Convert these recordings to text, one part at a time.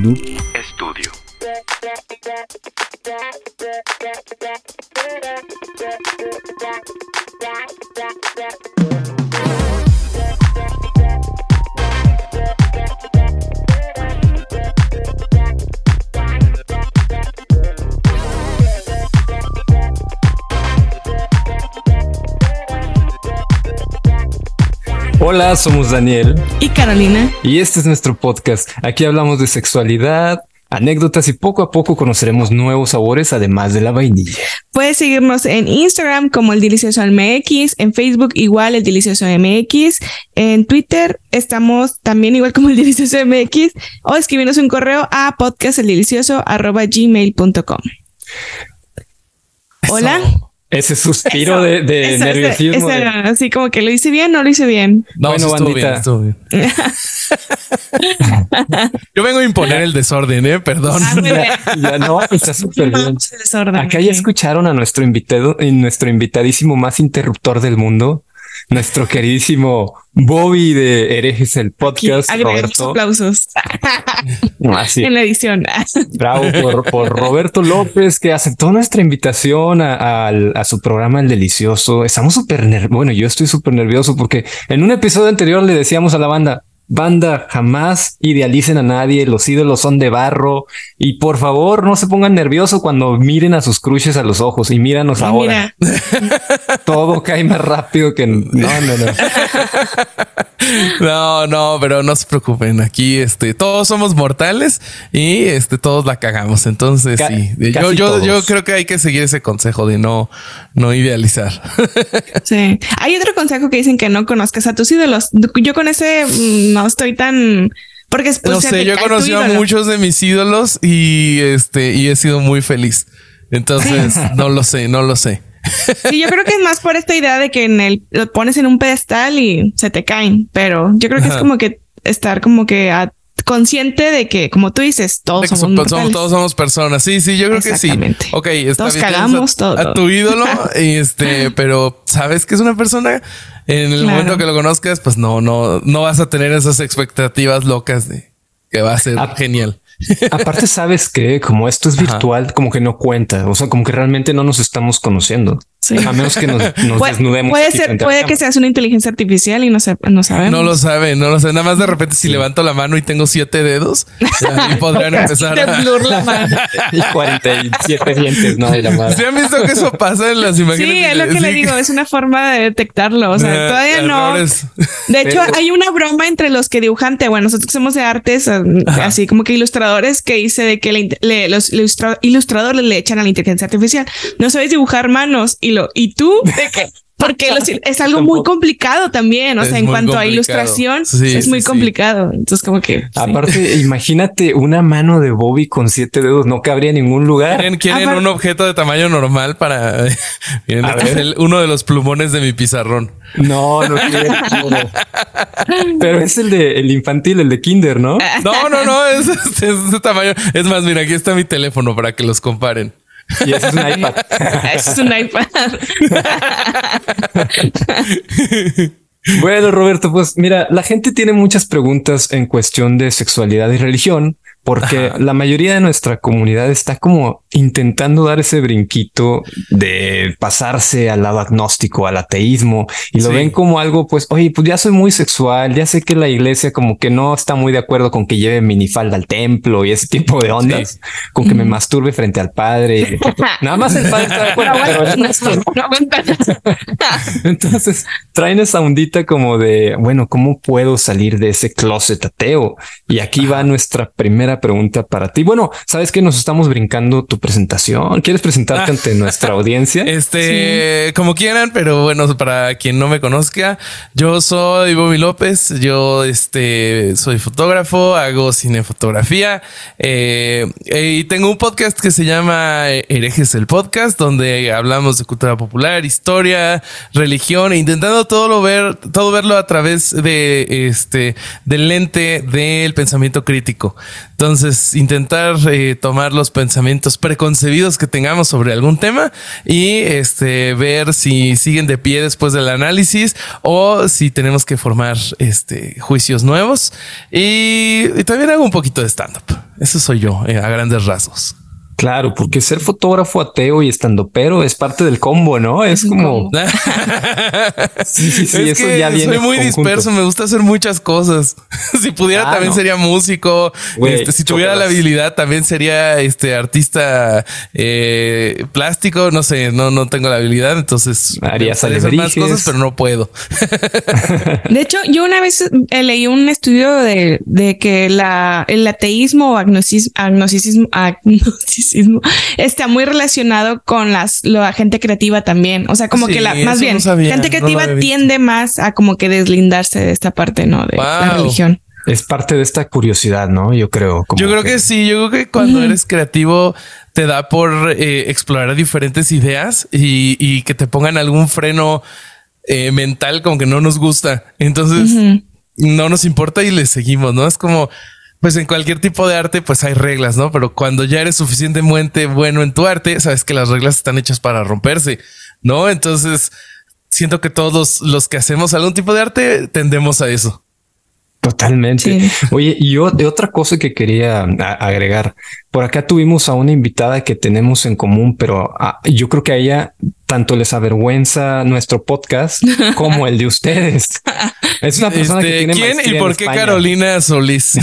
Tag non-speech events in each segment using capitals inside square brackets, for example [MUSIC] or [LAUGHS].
Noob Studio. Hola, somos Daniel y Carolina. Y este es nuestro podcast. Aquí hablamos de sexualidad, anécdotas y poco a poco conoceremos nuevos sabores además de la vainilla. Puedes seguirnos en Instagram como el Delicioso MX, en Facebook igual el Delicioso MX, en Twitter estamos también igual como el Delicioso MX o escribirnos un correo a podcasteldelicioso@gmail.com. Hola. Ese [LAUGHS] suspiro de, nerviosismo. así como que lo hice bien, no lo hice bien. No, bueno, bandita. Bien, [LAUGHS] Yo vengo a imponer el desorden, eh, perdón. Ah, [LAUGHS] ya, no, está súper bien. Acá ya escucharon a nuestro invitado, nuestro invitadísimo más interruptor del mundo nuestro queridísimo Bobby de Herejes el podcast. Roberto. aplausos. [LAUGHS] Así. En la edición. Bravo por, Roberto López que aceptó nuestra invitación a, su programa El Delicioso. Estamos súper nerviosos. Bueno, yo estoy súper nervioso porque en un episodio anterior le decíamos a la banda, Banda, jamás idealicen a nadie, los ídolos son de barro y por favor no se pongan nerviosos cuando miren a sus cruces a los ojos y míranos ahora. [LAUGHS] Todo cae más rápido que no, no, no. No, no, pero no se preocupen. Aquí, este, todos somos mortales y este, todos la cagamos. Entonces, sí, yo, yo, yo, creo que hay que seguir ese consejo de no, no idealizar. [LAUGHS] Sí. Hay otro consejo que dicen que no conozcas a tus ídolos. Yo con ese mm, no estoy tan porque pues, no sé, yo he conocido a muchos de mis ídolos y este, y he sido muy feliz. Entonces, no lo sé, no lo sé. Sí, yo creo que es más por esta idea de que en el lo pones en un pedestal y se te caen, pero yo creo que es como que estar como que consciente de que, como tú dices, todos somos, todos somos personas. Sí, sí, yo creo que sí. Ok, está todos cagamos todo. A tu ídolo, [LAUGHS] este, pero sabes que es una persona. En el momento que lo conozcas, pues no, no, no vas a tener esas expectativas locas de que va a ser genial. [LAUGHS] Aparte, sabes que como esto es virtual, como que no cuenta. O sea, como que realmente no nos estamos conociendo. A menos que nos, desnudemos. Puede ser, puede que seas una inteligencia artificial y no, se, no sabemos. No lo sabe, no lo sé. Nada más de repente, si levanto la mano y tengo siete dedos, [LAUGHS] ahí podrán empezar a. la [LAUGHS] mano. y 47 dientes, no hay la mano. ¿Sí han visto que eso pasa en las imágenes? Sí, es lo que le digo. Es una forma de detectarlo. O sea, ah, todavía no. De hecho, hay una broma entre los que dibujante. Bueno, nosotros que somos de artes, así como que ilustradores, que dice de que los ilustradores le echan a la inteligencia artificial. No sabes dibujar manos y ¿y tú? ¿De qué? Porque es algo muy complicado también, o sea, en cuanto a ilustración, es muy complicado. Entonces, como que... Aparte, imagínate una mano de Bobby con siete dedos, no cabría en ningún lugar. ¿Quieren, un objeto de tamaño normal para... [LAUGHS] Miren, este es uno de los plumones de mi pizarrón. No, no quiero. Pero es el de el infantil, el de kinder, ¿no? No, no, no, es, es, es de tamaño. Es más, mira, aquí está mi teléfono para que los comparen. [LAUGHS] Y ese es un iPad. [LAUGHS] es un iPad. [LAUGHS] bueno, Roberto, pues mira, la gente tiene muchas preguntas en cuestión de sexualidad y religión porque la mayoría de nuestra comunidad está como intentando dar ese brinquito de pasarse al lado agnóstico, al ateísmo, y lo ven como algo, pues, oye, pues ya soy muy sexual, ya sé que la iglesia como que no está muy de acuerdo con que lleve minifalda al templo y ese tipo de ondas, con que me masturbe frente al padre. [LAUGHS] Nada más el padre está de acuerdo. [LAUGHS] Entonces traen esa ondita como de, bueno, ¿cómo puedo salir de ese closet ateo? Y aquí va nuestra primera pregunta para ti. Bueno, sabes que nos estamos brincando tu presentación. ¿Quieres presentarte ante nuestra audiencia? [LAUGHS] Este, como quieran, pero bueno, para quien no me conozca, yo soy Bobby López. Yo este, soy fotógrafo, hago cinefotografía eh, y tengo un podcast que se llama Herejes el Podcast, donde hablamos de cultura popular, historia, religión, e intentando todo lo ver, todo verlo a través de este del lente del pensamiento crítico. Entonces, intentar eh, tomar los pensamientos preconcebidos que tengamos sobre algún tema y este, ver si siguen de pie después del análisis o si tenemos que formar este, juicios nuevos. Y, también hago un poquito de stand-up. Eso soy yo eh, a grandes rasgos. Claro, porque ser fotógrafo ateo y estando pero es parte del combo, ¿no? Es, como. [LAUGHS] sí, sí, sí. eso ya viene. Soy muy disperso, me gusta hacer muchas cosas. [LAUGHS] si pudiera, también sería músico. Este, si tuviera la habilidad, también sería este artista eh, plástico. No sé, no, no tengo la habilidad. Entonces haría hacer más cosas, pero no puedo. [LAUGHS] de hecho, yo una vez eh, leí un estudio de, de que la, el ateísmo o agnosticismo, está muy relacionado con las, la gente creativa también. O sea, como que la, más bien, gente creativa tiende más a como que deslindarse de esta parte, ¿no? De la religión. Es parte de esta curiosidad, ¿no? Yo creo. yo creo que... sí. Yo creo que cuando eres creativo te da por eh, explorar diferentes ideas y, que te pongan algún freno eh, mental como que no nos gusta. Entonces no nos importa y le seguimos, ¿no? Es como pues en cualquier tipo de arte, pues hay reglas, ¿no? Pero cuando ya eres suficientemente bueno en tu arte, sabes que las reglas están hechas para romperse, ¿no? Entonces, siento que todos los, que hacemos algún tipo de arte tendemos a eso. Totalmente. Oye, y yo de otra cosa que quería agregar, por acá tuvimos a una invitada que tenemos en común, pero ah, yo creo que a ella tanto les avergüenza nuestro podcast [LAUGHS] como el de ustedes. [LAUGHS] Es una persona que este, tiene ¿Quién y por qué Carolina Solís? [LAUGHS]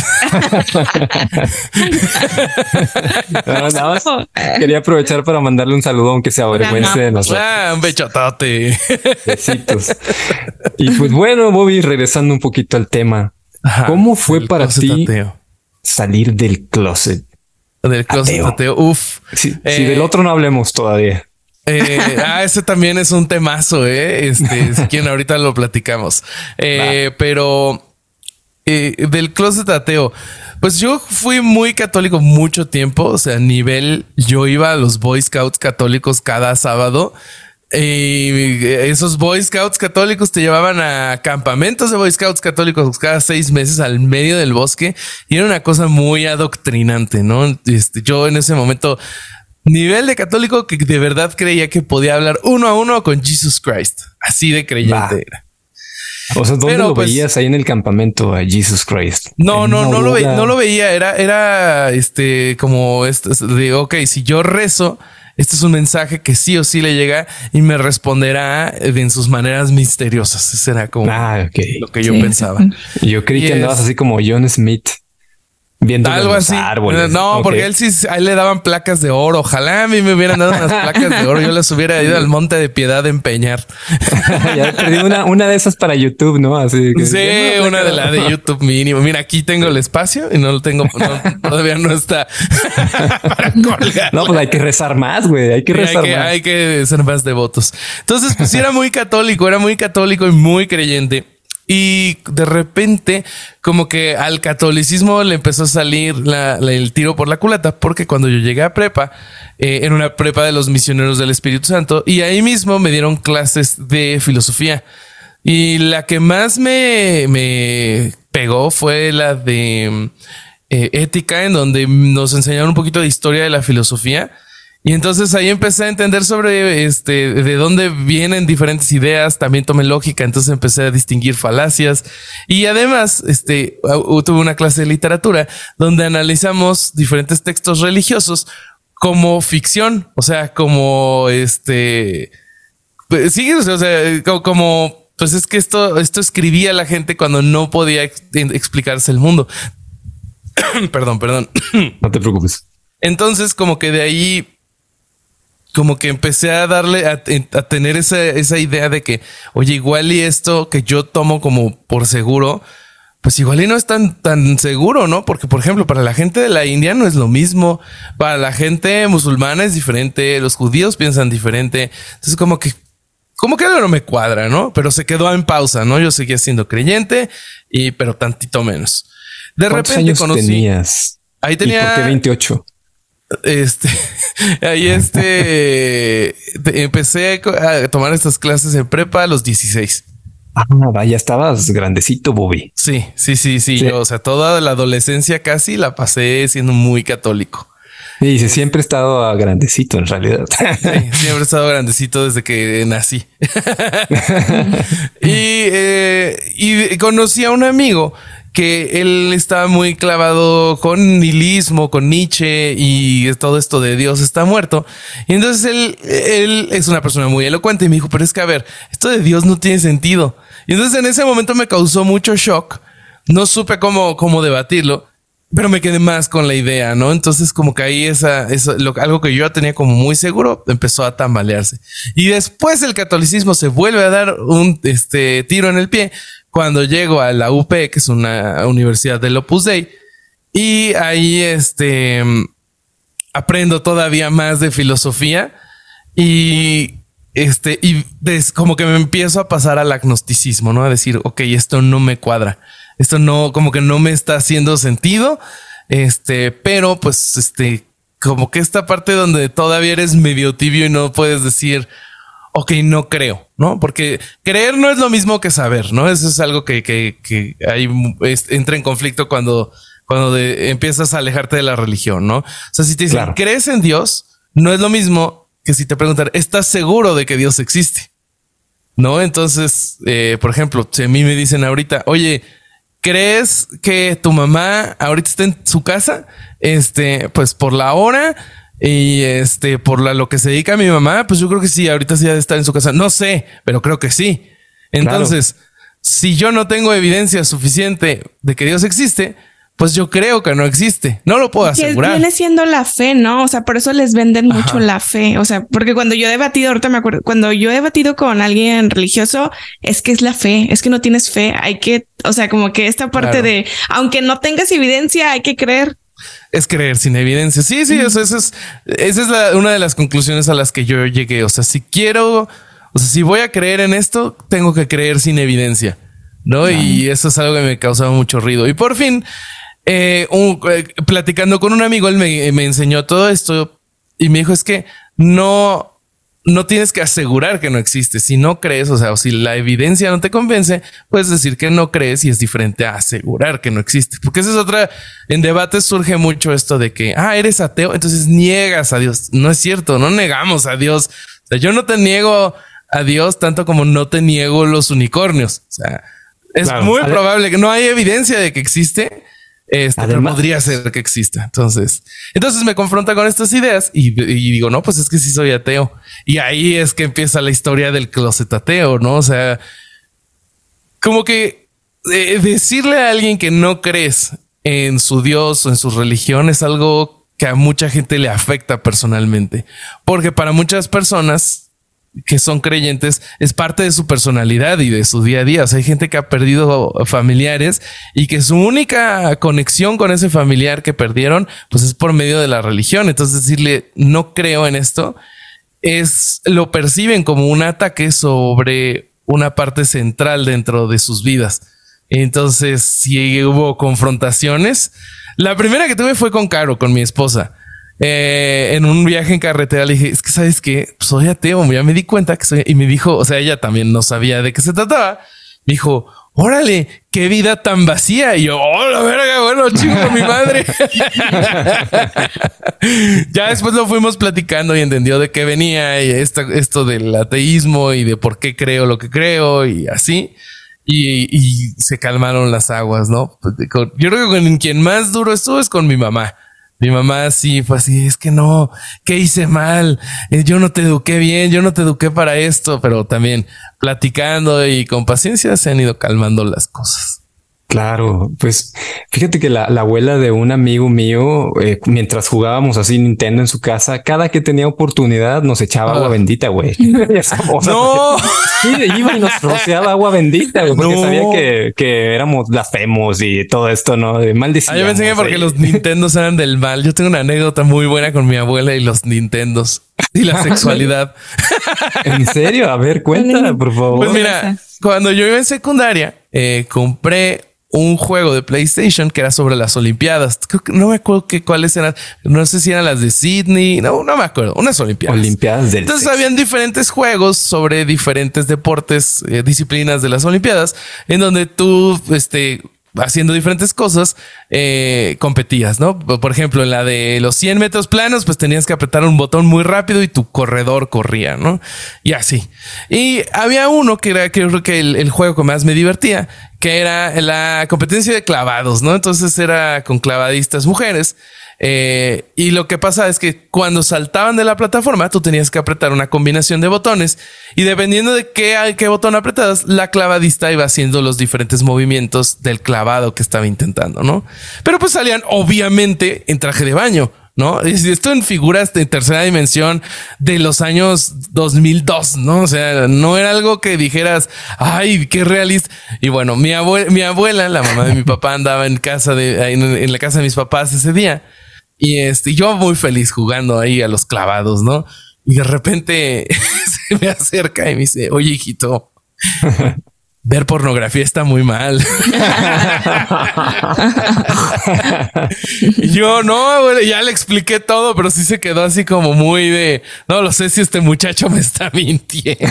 [LAUGHS] quería aprovechar para mandarle un saludo, aunque se avergüence de nosotros. Ah, un bechotote. Besitos. Y pues bueno, Bobby, regresando un poquito al tema. ¿Cómo fue para ti salir del closet? Del closet ateo. Uf. Del eh, otro no hablemos todavía. Eh, ah, ese también es un temazo, ¿eh? Este, [LAUGHS] si quieren, ahorita lo platicamos. Eh, pero del closet ateo, pues yo fui muy católico mucho tiempo. O sea, a nivel, yo iba a los Boy Scouts católicos cada sábado. Y esos Boy Scouts católicos te llevaban a campamentos de Boy Scouts católicos cada seis meses al medio del bosque y era una cosa muy adoctrinante, ¿no? Este, yo en ese momento, nivel de católico que de verdad creía que podía hablar uno a uno con Jesus Christ. Así de creyente era. O sea, ¿dónde lo pues, veías ahí en el campamento a Jesus Christ? No, no, no lo, veía, no lo veía. Era, era este como esto de ok, si yo rezo, este es un mensaje que sí o sí le llega y me responderá en sus maneras misteriosas. Ese era como ah, lo que yo pensaba. Yo creí que andabas así como John Smith viendo algo así. Árboles. No, porque él sí, a él le daban placas de oro. Ojalá a mí me hubieran dado unas placas de oro. Yo les hubiera ido al monte de piedad a empeñar. [LAUGHS] ya perdí una, una de esas para YouTube, ¿no? Así que sí, una de la de YouTube mínimo. Mira, aquí tengo el espacio y no lo tengo, todavía no está. [LAUGHS] no, pues hay que rezar más, güey. Hay que rezar hay que, más. Hay que ser más devotos. Entonces, pues sí, era muy católico, era muy católico y muy creyente. Y de repente, como que al catolicismo le empezó a salir el tiro por la culata, porque cuando yo llegué a prepa, eh, en una prepa de los misioneros del Espíritu Santo, y ahí mismo me dieron clases de filosofía. Y la que más me, me pegó fue la de eh, ética, en donde nos enseñaron un poquito de historia de la filosofía y entonces ahí empecé a entender sobre este de dónde vienen diferentes ideas, también tomé lógica, entonces empecé a distinguir falacias y además este tuve una clase de literatura donde analizamos diferentes textos religiosos como ficción, o sea, como este pues, sí, o sea, como, pues es que esto esto escribía la gente cuando no podía explicarse el mundo. [COUGHS] perdón, perdón. [COUGHS] no te preocupes. Entonces, como que de ahí como que empecé a darle, a, tener esa, esa, idea de que, oye, igual y esto que yo tomo como por seguro, pues igual y no es tan, tan seguro, ¿no? Porque, por ejemplo, para la gente de la India no es lo mismo, para la gente musulmana es diferente, los judíos piensan diferente, entonces como que, como que algo no me cuadra, ¿no? Pero se quedó en pausa, ¿no? Yo seguía siendo creyente, y, pero tantito menos. De repente años tenías? Ahí tenía... ¿Y por qué 28? Este, [LAUGHS] ahí este, empecé a tomar estas clases en prepa a los 16. Ah, vaya, estabas grandecito, Bobby. Sí, sí, sí, sí. o sea, toda la adolescencia casi la pasé siendo muy católico. Y dice, siempre he estado grandecito en realidad. siempre he estado grandecito desde que nací. [LAUGHS] [LAUGHS] y, eh, y conocí a un amigo que él estaba muy clavado con nihilismo, con Nietzsche y todo esto de Dios está muerto. Y entonces él, él es una persona muy elocuente y me dijo, pero es que a ver, esto de Dios no tiene sentido. Y entonces en ese momento me causó mucho shock. No supe cómo, cómo debatirlo, pero me quedé más con la idea, ¿no? Entonces como que ahí esa, eso, algo que yo tenía como muy seguro empezó a tambalearse. Y después el catolicismo se vuelve a dar un este, tiro en el pie cuando llego a la UP, que es una universidad del Opus Dei, y ahí este, aprendo todavía más de filosofía y este, y como que me empiezo a pasar al agnosticismo, ¿no? A decir, ok, esto no me cuadra, esto no, como que no me está haciendo sentido, este, pero pues, este, como que esta parte donde todavía eres medio tibio y no puedes decir, ok, no creo, ¿no? Porque creer no es lo mismo que saber, ¿no? Eso es algo que, que, que hay, entra en conflicto cuando, cuando empiezas a alejarte de la religión, ¿no? O sea, si te dicen, ¿crees en Dios? No es lo mismo que si te preguntan, ¿estás seguro de que Dios existe? ¿No? Entonces, eh, por ejemplo, si a mí me dicen ahorita, oye, ¿crees que tu mamá ahorita está en su casa? Este, pues por la hora y este, por la, lo que se dedica a mi mamá, pues yo creo que sí, ahorita sí debe estar en su casa. No sé, pero creo que sí. Entonces, si yo no tengo evidencia suficiente de que Dios existe, pues yo creo que no existe. No lo puedo asegurar. Viene siendo la fe, ¿no? O sea, por eso les venden mucho la fe. O sea, porque cuando yo he debatido, ahorita me acuerdo, cuando yo he debatido con alguien religioso, es que es la fe, es que no tienes fe. Hay que, o sea, como que esta parte de, aunque no tengas evidencia, hay que creer es creer sin evidencia. Sí, sí, eso, es, esa es una de las conclusiones a las que yo llegué. O sea, si quiero, o sea, si voy a creer en esto, tengo que creer sin evidencia, ¿no? Y eso es algo que me causaba mucho ruido. Y por fin, eh, eh, platicando con un amigo, él me, me enseñó todo esto y me dijo, es que no, no tienes que asegurar que no existe. Si no crees, o sea, o si la evidencia no te convence, puedes decir que no crees y es diferente a asegurar que no existe. Porque esa es otra, en debates surge mucho esto de que, ah, eres ateo, entonces niegas a Dios. No es cierto, no negamos a Dios. O sea, yo no te niego a Dios tanto como no te niego los unicornios. O sea, es muy probable que no hay evidencia de que existe, este, podría ser que exista. Entonces, entonces me confronta con estas ideas y, digo, no, pues es que sí soy ateo. Y ahí es que empieza la historia del closet ateo, ¿no? O sea, como que eh, decirle a alguien que no crees en su Dios o en su religión es algo que a mucha gente le afecta personalmente. Porque para muchas personas que son creyentes es parte de su personalidad y de su día a día. O sea, hay gente que ha perdido familiares y que su única conexión con ese familiar que perdieron, pues es por medio de la religión. Entonces decirle no creo en esto es lo perciben como un ataque sobre una parte central dentro de sus vidas. Entonces, si hubo confrontaciones, la primera que tuve fue con Caro, con mi esposa. Eh, en un viaje en carretera le dije, es que sabes que soy ateo, ya me di cuenta que soy, y me dijo, o sea, ella también no sabía de qué se trataba. Me dijo, órale, qué vida tan vacía. Y yo, oh, la verga, bueno, chico, mi madre. [LAUGHS] ya después lo fuimos platicando y entendió de qué venía y esto, esto del ateísmo y de por qué creo lo que creo y así. Y, y se calmaron las aguas, ¿no? Yo creo que con quien más duro estuvo es con mi mamá mi mamá sí fue así, es que no, ¿qué hice mal? Eh, yo no te eduqué bien, yo no te eduqué para esto, pero también platicando y con paciencia se han ido calmando las cosas. Claro, pues fíjate que la, abuela de un amigo mío, eh, mientras jugábamos así Nintendo en su casa, cada que tenía oportunidad nos echaba agua ah. bendita, güey. [LAUGHS] [LAUGHS] no, sí, iba y nos rociaba agua bendita, güey, porque sabía que, que éramos blasfemos y todo esto, ¿no? De maldición. Ah, yo me enseñé porque los Nintendos eran del mal. Yo tengo una anécdota muy buena con mi abuela y los Nintendos y la sexualidad. ¿En [LAUGHS] serio? A ver, cuéntala, por favor. Pues mira, cuando yo iba en secundaria, eh, compré un juego de PlayStation que era sobre las Olimpiadas. no me acuerdo que cuáles eran. No sé si eran las de Sydney. No, no me acuerdo. Unas Olimpiadas. Olimpiadas del Entonces habían diferentes juegos sobre diferentes deportes, eh, disciplinas de las Olimpiadas, en donde tú, este, haciendo diferentes cosas, eh, competías, ¿no? Por ejemplo, en la de los 100 metros planos, pues tenías que apretar un botón muy rápido y tu corredor corría, ¿no? Y así. Y había uno que era creo que el, el juego que más me divertía, que era la competencia de clavados, ¿no? Entonces era con clavadistas mujeres. Eh, y lo que pasa es que cuando saltaban de la plataforma, tú tenías que apretar una combinación de botones y dependiendo de qué, qué botón apretabas, la clavadista iba haciendo los diferentes movimientos del clavado que estaba intentando, ¿no? Pero pues salían obviamente en traje de baño. ¿No? Esto en figuras de tercera dimensión de los años 2002, ¿no? O sea, no era algo que dijeras, ay, qué realista. Y bueno, mi, mi abuela, la mamá de mi [LAUGHS] papá, andaba en casa de, en, la casa de mis papás ese día. Y este, yo muy feliz jugando ahí a los clavados, ¿no? Y de repente [LAUGHS] se me acerca y me dice, oye, hijito, [LAUGHS] ver pornografía está muy mal. [LAUGHS] yo no, ya le expliqué todo, pero sí se quedó así como muy de no lo sé si este muchacho me está mintiendo.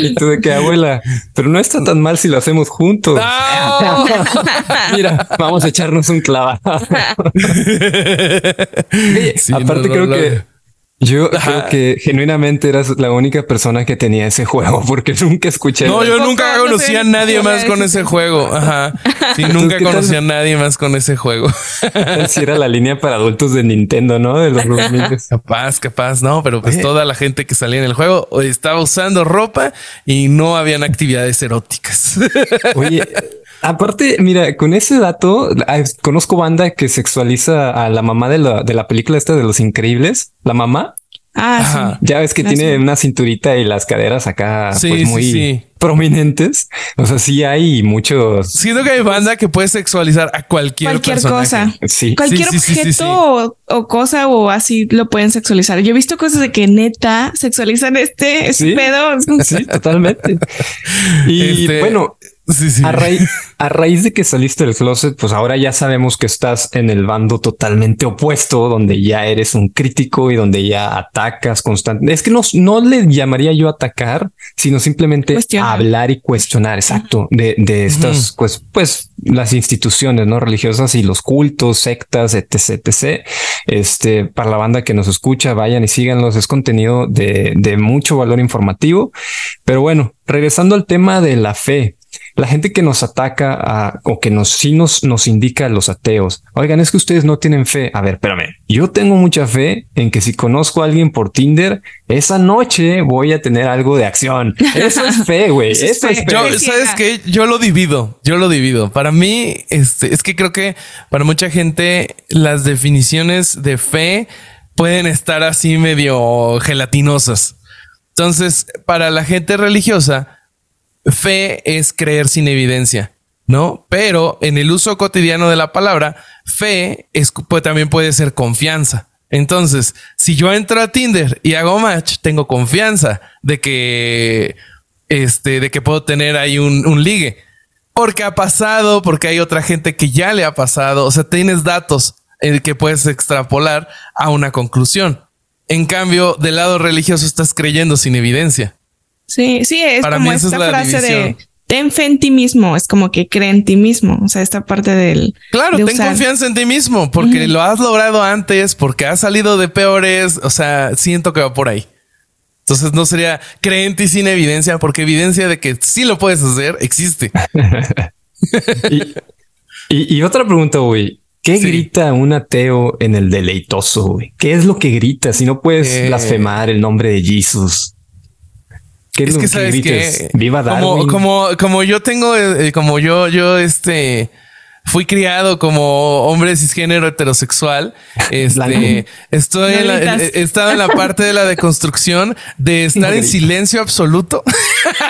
y tú de que abuela, pero no está tan mal si lo hacemos juntos. [LAUGHS] Mira, vamos a echarnos un clavado. [LAUGHS] aparte, creo que yo creo que genuinamente eras la única persona que tenía ese juego [LAUGHS] porque nunca escuché. No, yo nunca conocí a nadie más con ese juego. Ajá. Sí, nunca conocí a nadie más con ese juego. Si era la línea para adultos de Nintendo, ¿no? De los [LAUGHS] Capaz, capaz, no, pero pues toda la gente que salía en el juego estaba usando ropa y no habían actividades eróticas. Oye, [LAUGHS] Aparte, mira, con ese dato, conozco banda que sexualiza a la mamá de la, de la película esta de los increíbles, la mamá. Ah, sí. Ya ves que tiene una cinturita y las caderas acá pues muy prominentes. O sea, sí hay muchos. Siento que hay banda que puede sexualizar a cualquier, cualquier cosa. Sí. Cualquier objeto o, cosa o así lo pueden sexualizar. Yo he visto cosas de que neta sexualizan este, pedo. Sí, totalmente. [LAUGHS] y este, bueno, a, raíz, a raíz de que saliste del closet, pues ahora ya sabemos que estás en el bando totalmente opuesto, donde ya eres un crítico y donde ya atacas constantemente. Es que no, no le llamaría yo atacar, sino simplemente hablar y cuestionar, exacto, de, de estas, pues, pues las instituciones no religiosas y los cultos, sectas, etc, etc. Este, para la banda que nos escucha, vayan y síganlos. Es contenido de, de mucho valor informativo. Pero bueno, regresando al tema de la fe, la gente que nos ataca o que nos sí nos, nos indica a los ateos, oigan, es que ustedes no tienen fe. A ver, espérame, yo tengo mucha fe en que si conozco a alguien por Tinder, esa noche voy a tener algo de acción. Eso es fe, güey. [LAUGHS] Eso, es fe. Yo, sabes que yo lo divido, yo lo divido. Para mí, este, es que creo que para mucha gente las definiciones de fe pueden estar así medio gelatinosas. Entonces, para la gente religiosa, fe es creer sin evidencia, ¿no? Pero en el uso cotidiano de la palabra, fe es, pues, también puede ser confianza. Entonces, si yo entro a Tinder y hago match, tengo confianza de que, este, de que puedo tener ahí un, un ligue. Porque ha pasado, porque hay otra gente que ya le ha pasado. O sea, tienes datos en que puedes extrapolar a una conclusión. En cambio, del lado religioso estás creyendo sin evidencia. Sí, sí, es como esta frase de ten fe en ti mismo, es como que cree en ti mismo, o sea, esta parte del... Claro, ten confianza en ti mismo, porque lo has logrado antes, porque has salido de peores, o sea, siento que va por ahí. Entonces no sería cree en ti sin evidencia, porque evidencia de que sí lo puedes hacer existe. [LAUGHS] [LAUGHS] y, otra pregunta, güey. ¿Qué grita un ateo en el deleitoso? Güey? ¿Qué es lo que grita si no puedes eh. blasfemar el nombre de Jesús? Es, que, sabes que viva Darwin. Como, como, como yo tengo, eh, como yo, yo, este, fui criado como hombre cisgénero heterosexual. Este, estoy en la, he estado en la parte de la deconstrucción de estar en silencio absoluto. [LAUGHS]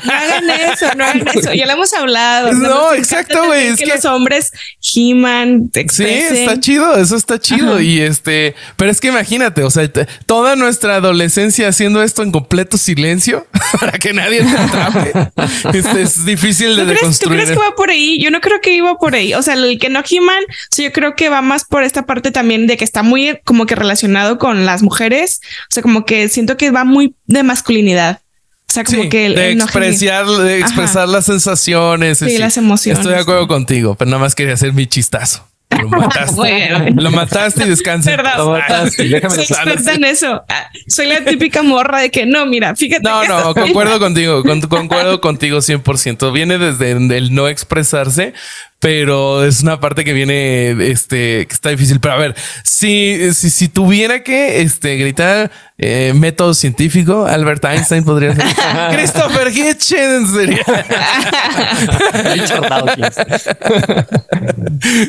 No hagan eso, no hagan eso. Ya lo hemos hablado. No, exacto, güey. Es que, los hombres giman, Sí, está chido, eso está chido. Y este, pero es que imagínate, o sea, toda nuestra adolescencia haciendo esto en completo silencio [LAUGHS] para que nadie te atrape. [LAUGHS] Este, es difícil de deconstruir. ¿Tú crees que va por ahí? Yo no creo que iba por ahí. O sea, el que no He-Man, yo creo que va más por esta parte también de que está muy como que relacionado con las mujeres. O sea, como que siento que va muy de masculinidad. O sea, como que de, expresar, de expresar las sensaciones. Sí, las emociones. Estoy de acuerdo contigo, pero nada más quería hacer mi chistazo. Lo mataste. [LAUGHS] Lo mataste y descansa. Lo mataste. Déjame Soy experta en eso. Ah, soy la típica morra de que no, mira, fíjate. No, no, [LAUGHS] concuerdo contigo. concuerdo contigo 100%. Viene desde el no expresarse, pero es una parte que viene, este, que está difícil. Pero a ver, si, si, si tuviera que este, gritar eh, método científico, Albert Einstein podría ser. [LAUGHS] Christopher Hitchens sería.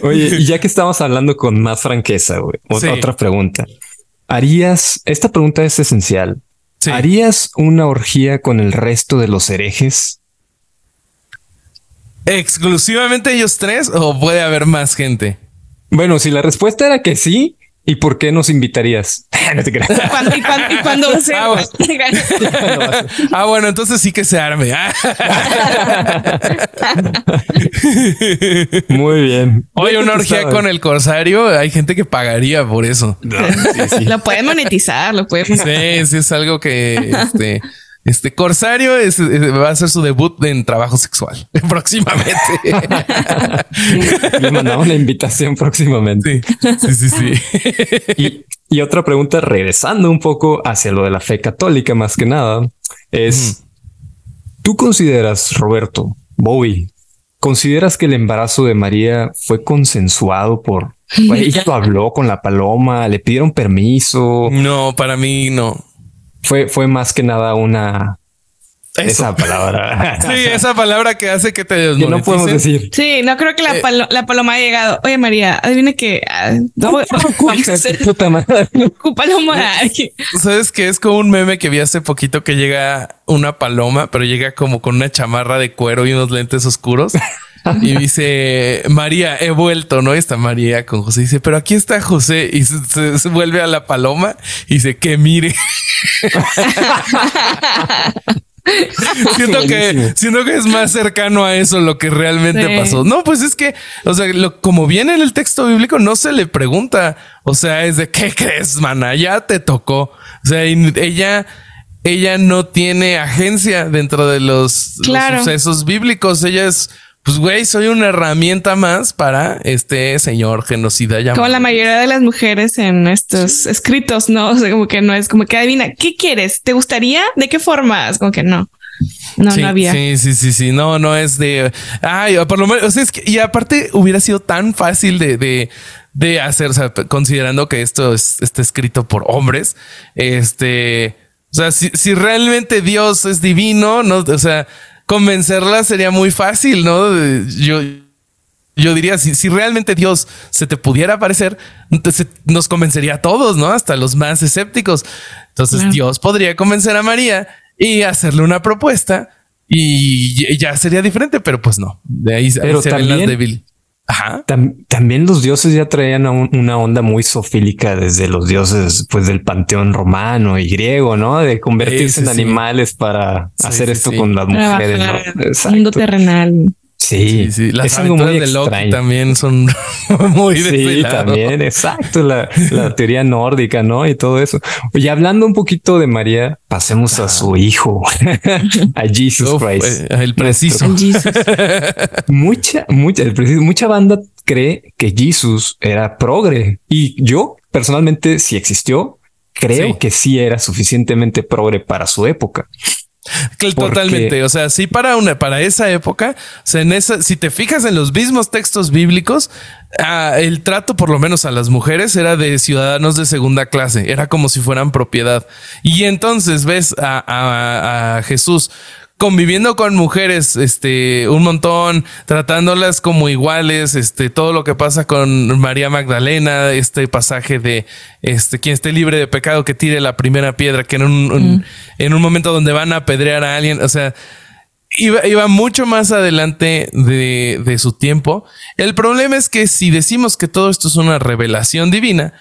Oye, ya que [LAUGHS] estamos hablando con más franqueza, güey, otra pregunta. ¿Harías, esta pregunta es esencial, ¿harías una orgía con el resto de los herejes? ¿Exclusivamente ellos tres o puede haber más gente? Bueno, si la respuesta era que sí, ¿y por qué nos invitarías? [LAUGHS] no te creas. ¿Y cuándo, ah, ah, bueno. entonces sí que se arme. Ah. [LAUGHS] Muy bien. Oye, una orgía con el corsario, hay gente que pagaría por eso. Lo puede monetizar, lo puede Sí, sí, es algo que este, este Corsario va a hacer su debut en trabajo sexual [LAUGHS] próximamente. Le mandamos la invitación próximamente. Sí, sí, sí. y, otra pregunta, regresando un poco hacia lo de la fe católica, más que nada, es: ¿tú consideras, Roberto, Bowie, consideras que el embarazo de María fue consensuado por ella lo habló con la paloma, le pidieron permiso? No, para mí no fue, fue más que nada una Esa palabra. [LAUGHS] sí, esa palabra que hace que te que no podemos decir. Sí, no creo que la, eh, la, paloma haya llegado. Oye, María, adivine que ah, no, [LAUGHS] paloma. Sabes que es como un meme que vi hace poquito que llega una paloma, pero llega como con una chamarra de cuero y unos lentes oscuros. [LAUGHS] [LAUGHS] y dice María, he vuelto, ¿no? Está María con José. dice, pero aquí está José. Y se, vuelve a la paloma y dice que mire. [LAUGHS] siento que siento que es más cercano a eso lo que realmente pasó. No, pues es que, o sea, lo, como viene en el texto bíblico, no se le pregunta. O sea, es de qué crees, mana, ya te tocó. O sea, ella, ella no tiene agencia dentro de los sucesos bíblicos. Ella es pues güey, soy una herramienta más para este señor genocida llamado. Como la mayoría de las mujeres en estos escritos, ¿no? O sea, como que no es como que adivina, ¿qué quieres? ¿Te gustaría? ¿De qué forma? como que no. No, no había. Sí, sí, sí, sí. No, no es de. Ay, por lo menos. O sea, es que, y aparte hubiera sido tan fácil de, de, de hacer, o sea, considerando que esto está escrito por hombres. Este. O sea, si, si realmente Dios es divino, no, o sea, convencerla sería muy fácil, ¿no? Yo, yo diría, si, si realmente Dios se te pudiera aparecer, nos convencería a todos, ¿no? Hasta los más escépticos. Entonces Dios podría convencer a María y hacerle una propuesta y ya sería diferente, pero pues no. De ahí, se ven las débiles también los dioses ya traían una onda muy sofílica desde los dioses pues del panteón romano y griego, ¿no? De convertirse en animales para hacer esto con las mujeres. Mundo terrenal. Sí, sí, Las es algo muy de Loki también son [LAUGHS] muy Sí, también, exacto. La, [LAUGHS] teoría nórdica, ¿no? Y todo eso. Y hablando un poquito de María, pasemos a su hijo, [LAUGHS] a Jesus Christ. Eh, el preciso. mucha, mucha, mucha banda cree que Jesus era progre. Y yo, personalmente, si existió, creo que sí era suficientemente progre para su época. Totalmente. O sea, sí, para una, para esa época, o sea, en esa, si te fijas en los mismos textos bíblicos, ah, el trato, por lo menos a las mujeres, era de ciudadanos de segunda clase. Era como si fueran propiedad. Y entonces ves a Jesús conviviendo con mujeres, este, un montón, tratándolas como iguales, este, todo lo que pasa con María Magdalena, este pasaje de, este, quien esté libre de pecado que tire la primera piedra, que en un, mm. en un momento donde van a apedrear a alguien, o sea, iba, iba mucho más adelante de, de su tiempo. El problema es que si decimos que todo esto es una revelación divina,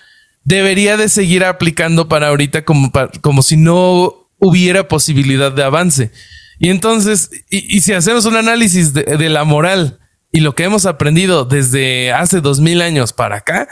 debería de seguir aplicando para ahorita como, como si no hubiera posibilidad de avance. Y entonces, y, si hacemos un análisis de, la moral y lo que hemos aprendido desde hace dos mil años para acá,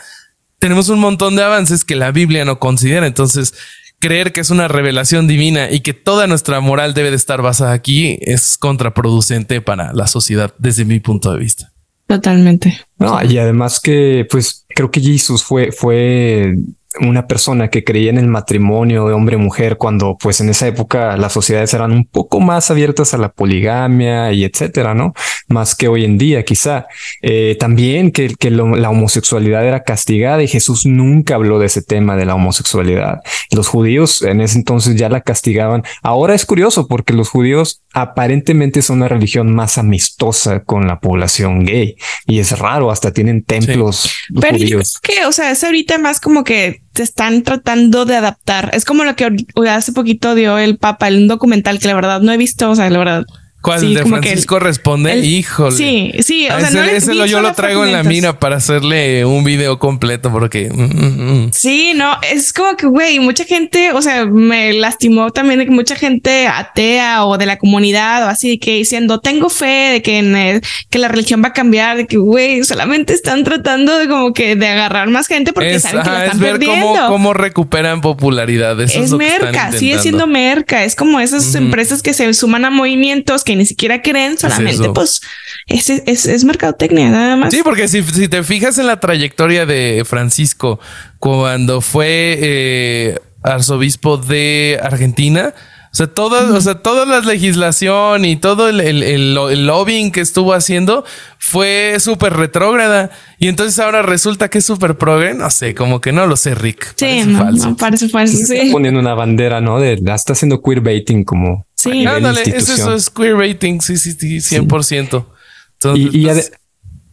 tenemos un montón de avances que la Biblia no considera. Entonces, creer que es una revelación divina y que toda nuestra moral debe de estar basada aquí es contraproducente para la sociedad desde mi punto de vista. Totalmente. No, y además que, pues, creo que Jesús fue, fue una persona que creía en el matrimonio de hombre-mujer cuando pues en esa época las sociedades eran un poco más abiertas a la poligamia y etcétera, ¿no? Más que hoy en día quizá. Eh, también que, que la homosexualidad era castigada y Jesús nunca habló de ese tema de la homosexualidad. Los judíos en ese entonces ya la castigaban. Ahora es curioso porque los judíos aparentemente son una religión más amistosa con la población gay y es raro, hasta tienen templos Pero judíos. que, o sea, es ahorita más como que te están tratando de adaptar. Es como lo que hace poquito dio el Papa, el documental que la verdad no he visto, o sea, la verdad ¿Cuál de Francisco responde? Híjole. Sí, sí. O sea, ese, yo lo traigo en la mina para hacerle un video completo porque. Mm, mm, mm. Sí, no, es como que, güey, mucha gente, o sea, me lastimó también de que mucha gente atea o de la comunidad o así, que diciendo, tengo fe de que, que la religión va a cambiar, de que, güey, solamente están tratando de como que de agarrar más gente porque saben que la están es ver Cómo, cómo recuperan popularidad. Eso es, merca, sigue siendo merca. Es como esas empresas que se suman a movimientos que ni siquiera creen, solamente pues es, es, es, mercadotecnia nada más. Sí, porque si, si, te fijas en la trayectoria de Francisco cuando fue eh, arzobispo de Argentina, o sea, toda, o sea, toda la legislación y todo el, el, lobbying que estuvo haciendo fue súper retrógrada. Y entonces ahora resulta que es súper progre. No sé, como que no lo sé, Rick. Sí, no, falso. parece falso. Sí. poniendo una bandera, ¿no? De está haciendo queerbaiting como. Sí, ándale, es eso, es queerbaiting. Sí, sí, sí, 100%. Entonces,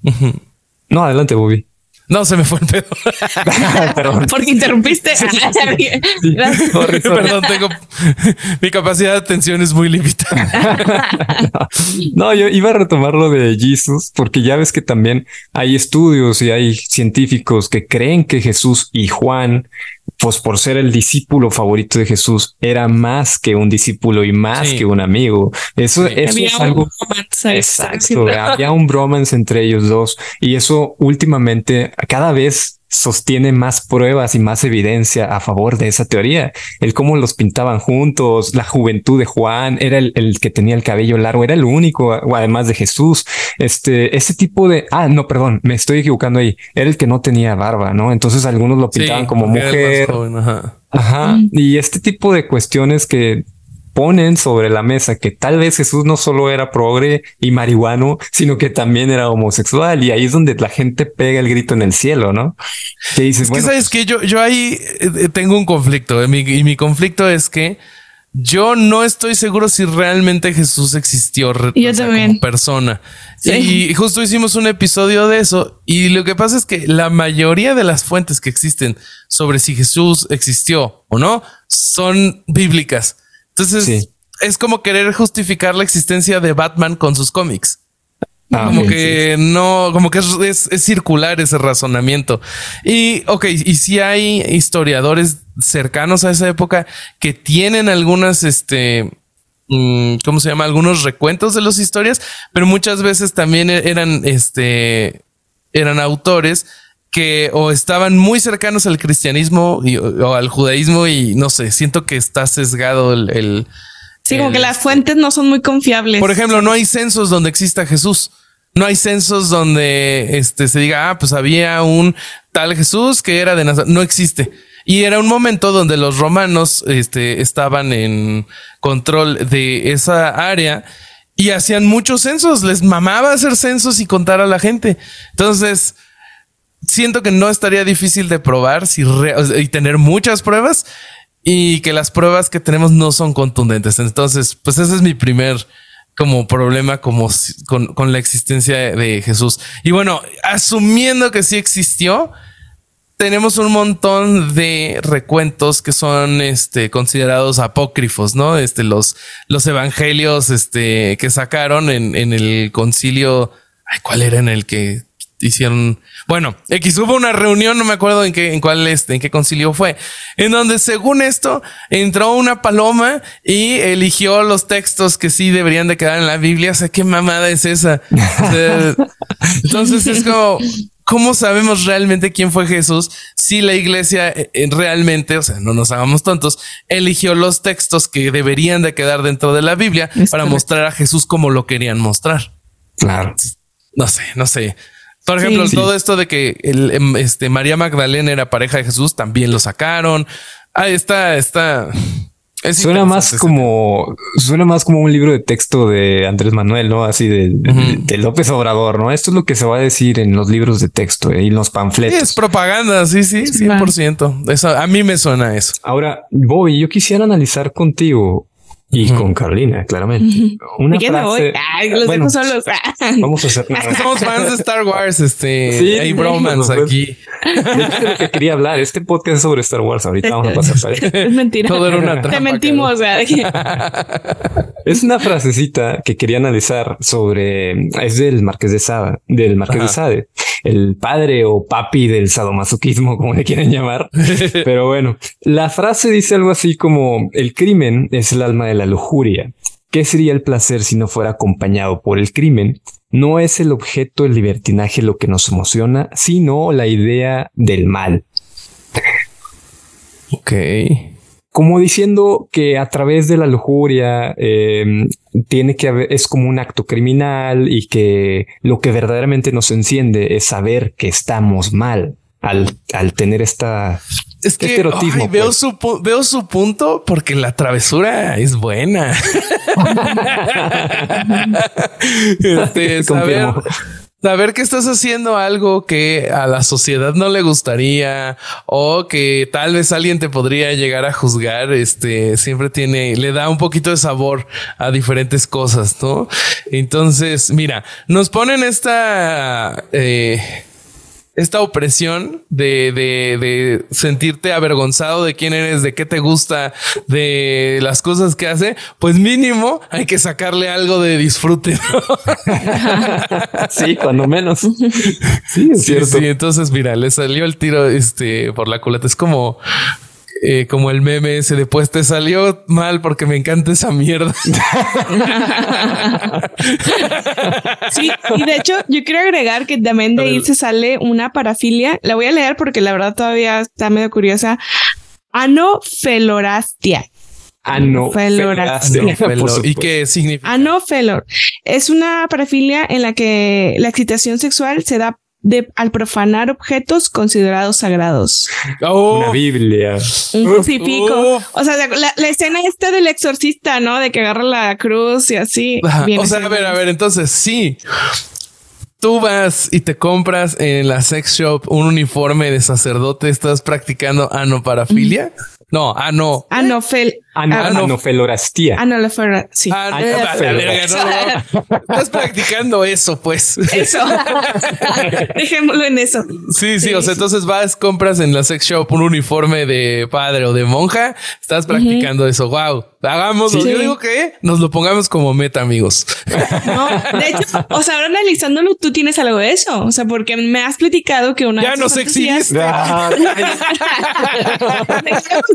y, y No, adelante, Bobby. No, se me fue el pedo. [LAUGHS] Perdón. Porque interrumpiste. [LAUGHS] Perdón, tengo mi capacidad de atención es muy limitada. [LAUGHS] no, yo iba a retomar lo de Jesús porque ya ves que también hay estudios y hay científicos que creen que Jesús y Juan pues por ser el discípulo favorito de Jesús, era más que un discípulo y más que un amigo. Eso, eso es algo. Exacto. Había un bromance entre ellos dos. Y eso últimamente, cada vez sostiene más pruebas y más evidencia a favor de esa teoría. El cómo los pintaban juntos, la juventud de Juan, era el, que tenía el cabello largo, era el único, además de Jesús. Este, ese tipo de, ah, no, perdón, me estoy equivocando ahí. Era el que no tenía barba, ¿no? Entonces algunos lo pintaban como mujer. ajá. Y este tipo de cuestiones que ponen sobre la mesa que tal vez Jesús no solo era progre y marihuano, sino que también era homosexual. Y ahí es donde la gente pega el grito en el cielo, ¿no? Que dices, es que sabes que yo, yo ahí eh, tengo un conflicto y mi conflicto es que yo no estoy seguro si realmente Jesús existió como persona. Y justo hicimos un episodio de eso. Y lo que pasa es que la mayoría de las fuentes que existen sobre si Jesús existió o no son bíblicas. Entonces es como querer justificar la existencia de Batman con sus cómics. Ah, como que no, como que es, circular ese razonamiento. Y ok, y si hay historiadores cercanos a esa época que tienen algunas, este, mm, ¿cómo se llama? Algunos recuentos de las historias, pero muchas veces también e-, eran, este, eran autores que o estaban muy cercanos al cristianismo o al judaísmo y no sé, siento que está sesgado el... sí, como que las fuentes no son muy confiables. Por ejemplo, no hay censos donde exista Jesús. No hay censos donde este, se diga, ah, pues había un tal Jesús que era de Nazaret. No existe. Y era un momento donde los romanos este, estaban en control de esa área y hacían muchos censos. Les mamaba hacer censos y contar a la gente. Entonces, siento que no estaría difícil de probar si y tener muchas pruebas y que las pruebas que tenemos no son contundentes. Entonces, pues ese es mi primer como problema como con, con la existencia de Jesús. Y bueno, asumiendo que sí existió, tenemos un montón de recuentos que son este, considerados apócrifos, ¿no? Este, los, los evangelios este, que sacaron en, en el concilio. Ay, ¿Cuál era en el que hicieron. Bueno, X hubo una reunión, no me acuerdo en qué, en cuál este, en qué concilio fue, en donde según esto entró una paloma y eligió los textos que sí deberían de quedar en la Biblia. O sea, qué mamada es esa. [LAUGHS] entonces es como, ¿cómo sabemos realmente quién fue Jesús si la iglesia eh, eh, realmente, o sea, no nos hagamos tontos, eligió los textos que deberían de quedar dentro de la Biblia para mostrar a Jesús como lo querían mostrar? Claro. no sé, no sé. Por ejemplo, todo esto de que el, em, este, María Magdalena era pareja de Jesús, también lo sacaron. Ahí está, está suena más como suena más como un libro de texto de Andrés Manuel, ¿no? Así de, López Obrador, ¿no? Esto es lo que se va a decir en los libros de texto eh, y los panfletos. es propaganda, sí, sí, 100%. Eso a mí me suena eso. Ahora, Bobby, yo quisiera analizar contigo y con Carolina, claramente. Una frase... Ay, los dejo solos. [LAUGHS] vamos a hacer. [LAUGHS] Somos fans de Star Wars. Este sí, hay bromance aquí. De lo que quería hablar. Este podcast es sobre Star Wars. Ahorita vamos a pasar [LAUGHS] para Es mentira. Todo era una trampa. Te mentimos. es una frasecita que quería analizar sobre. Es del Marqués de Sade, del Marqués de Sade, el padre o papi del sadomasoquismo, como le quieren llamar. Pero bueno, la frase dice algo así como: el crimen es el alma de la lujuria. ¿Qué sería el placer si no fuera acompañado por el crimen? No es el objeto del libertinaje lo que nos emociona, sino la idea del mal. Ok. Como diciendo que a través de la lujuria em, tiene que haber, es como un acto criminal y que lo que verdaderamente nos enciende es saber que estamos mal al, al tener esta es que veo, pues. su, veo su punto porque la travesura es buena. [LAUGHS] este, [LAUGHS] saber, saber que estás haciendo algo que a la sociedad no le gustaría o que tal vez alguien te podría llegar a juzgar, este siempre tiene, le da un poquito de sabor a diferentes cosas, ¿no? Entonces, mira, nos ponen esta... Eh, esta opresión de, de, de, sentirte avergonzado de quién eres, de qué te gusta, de las cosas que hace, pues mínimo hay que sacarle algo de disfrute. [LAUGHS] sí, cuando menos. Sí, es cierto. Sí, entonces mira, le salió el tiro este por la culata. Es como eh, como el meme ese de pues te salió mal porque me encanta esa mierda. [LAUGHS] sí, y de hecho yo quiero agregar que también de ahí se sale una parafilia. La voy a leer porque la verdad todavía está medio curiosa. Anofelorastia. Anofelorastia. ¿Y qué significa? Anofelor. Es una parafilia en la que la excitación sexual se da de, al profanar objetos considerados sagrados. Oh. Una Biblia. Un crucifijo. O sea, la, escena esta del exorcista, ¿no? De que agarra la cruz y así. O sea, a ver, a ver, entonces sí. Tú vas y te compras en la sex shop un uniforme de sacerdote, estás practicando anoparafilia. No, ano. Anofel. Ah, anofelorastía. Anofelorastía. Sí. Ah, Estás practicando eso, pues. Eso. [LAUGHS] Dejémoslo en eso. Sí, sí, O sea, entonces vas, compras en la sex shop un uniforme de padre o de monja. Estás practicando eso. Wow. Hagamos. Yo digo que nos lo pongamos como meta, amigos. No, de hecho, o sea, ahora analizándolo, tú tienes algo de eso. O sea, porque me has platicado que una. Ya nos exhibiste. [LAUGHS]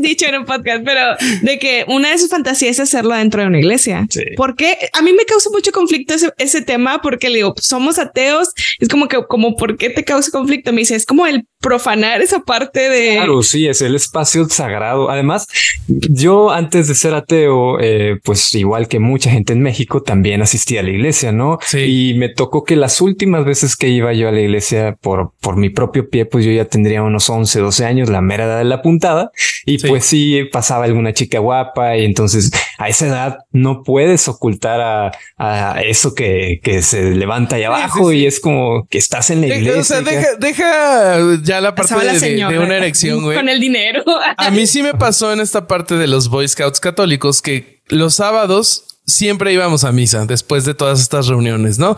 dicho en un podcast, pero de que una de sus fantasías es hacerlo dentro de una iglesia. Porque a mí me causa mucho conflicto ese, tema porque le digo, somos ateos. Es como que, como, ¿por qué te causa conflicto? Me dice, es como el profanar esa parte de... Claro, sí, es el espacio sagrado. Además, yo antes de ser ateo, eh, pues igual que mucha gente en México, también asistía a la iglesia, ¿no? Sí. Y me tocó que las últimas veces que iba yo a la iglesia por, por mi propio pie, pues yo ya tendría unos 11, 12 años, la mera edad de la puntada. Y pues sí, pasaba alguna chica guapa y entonces a esa edad no puedes ocultar a, a eso que, que, se levanta ahí abajo y es como que estás en la iglesia. O sea, deja, deja ya la parte de, una erección, güey. Con el dinero. A mí sí me pasó en esta parte de los Boy Scouts católicos que los sábados siempre íbamos a misa después de todas estas reuniones, ¿no?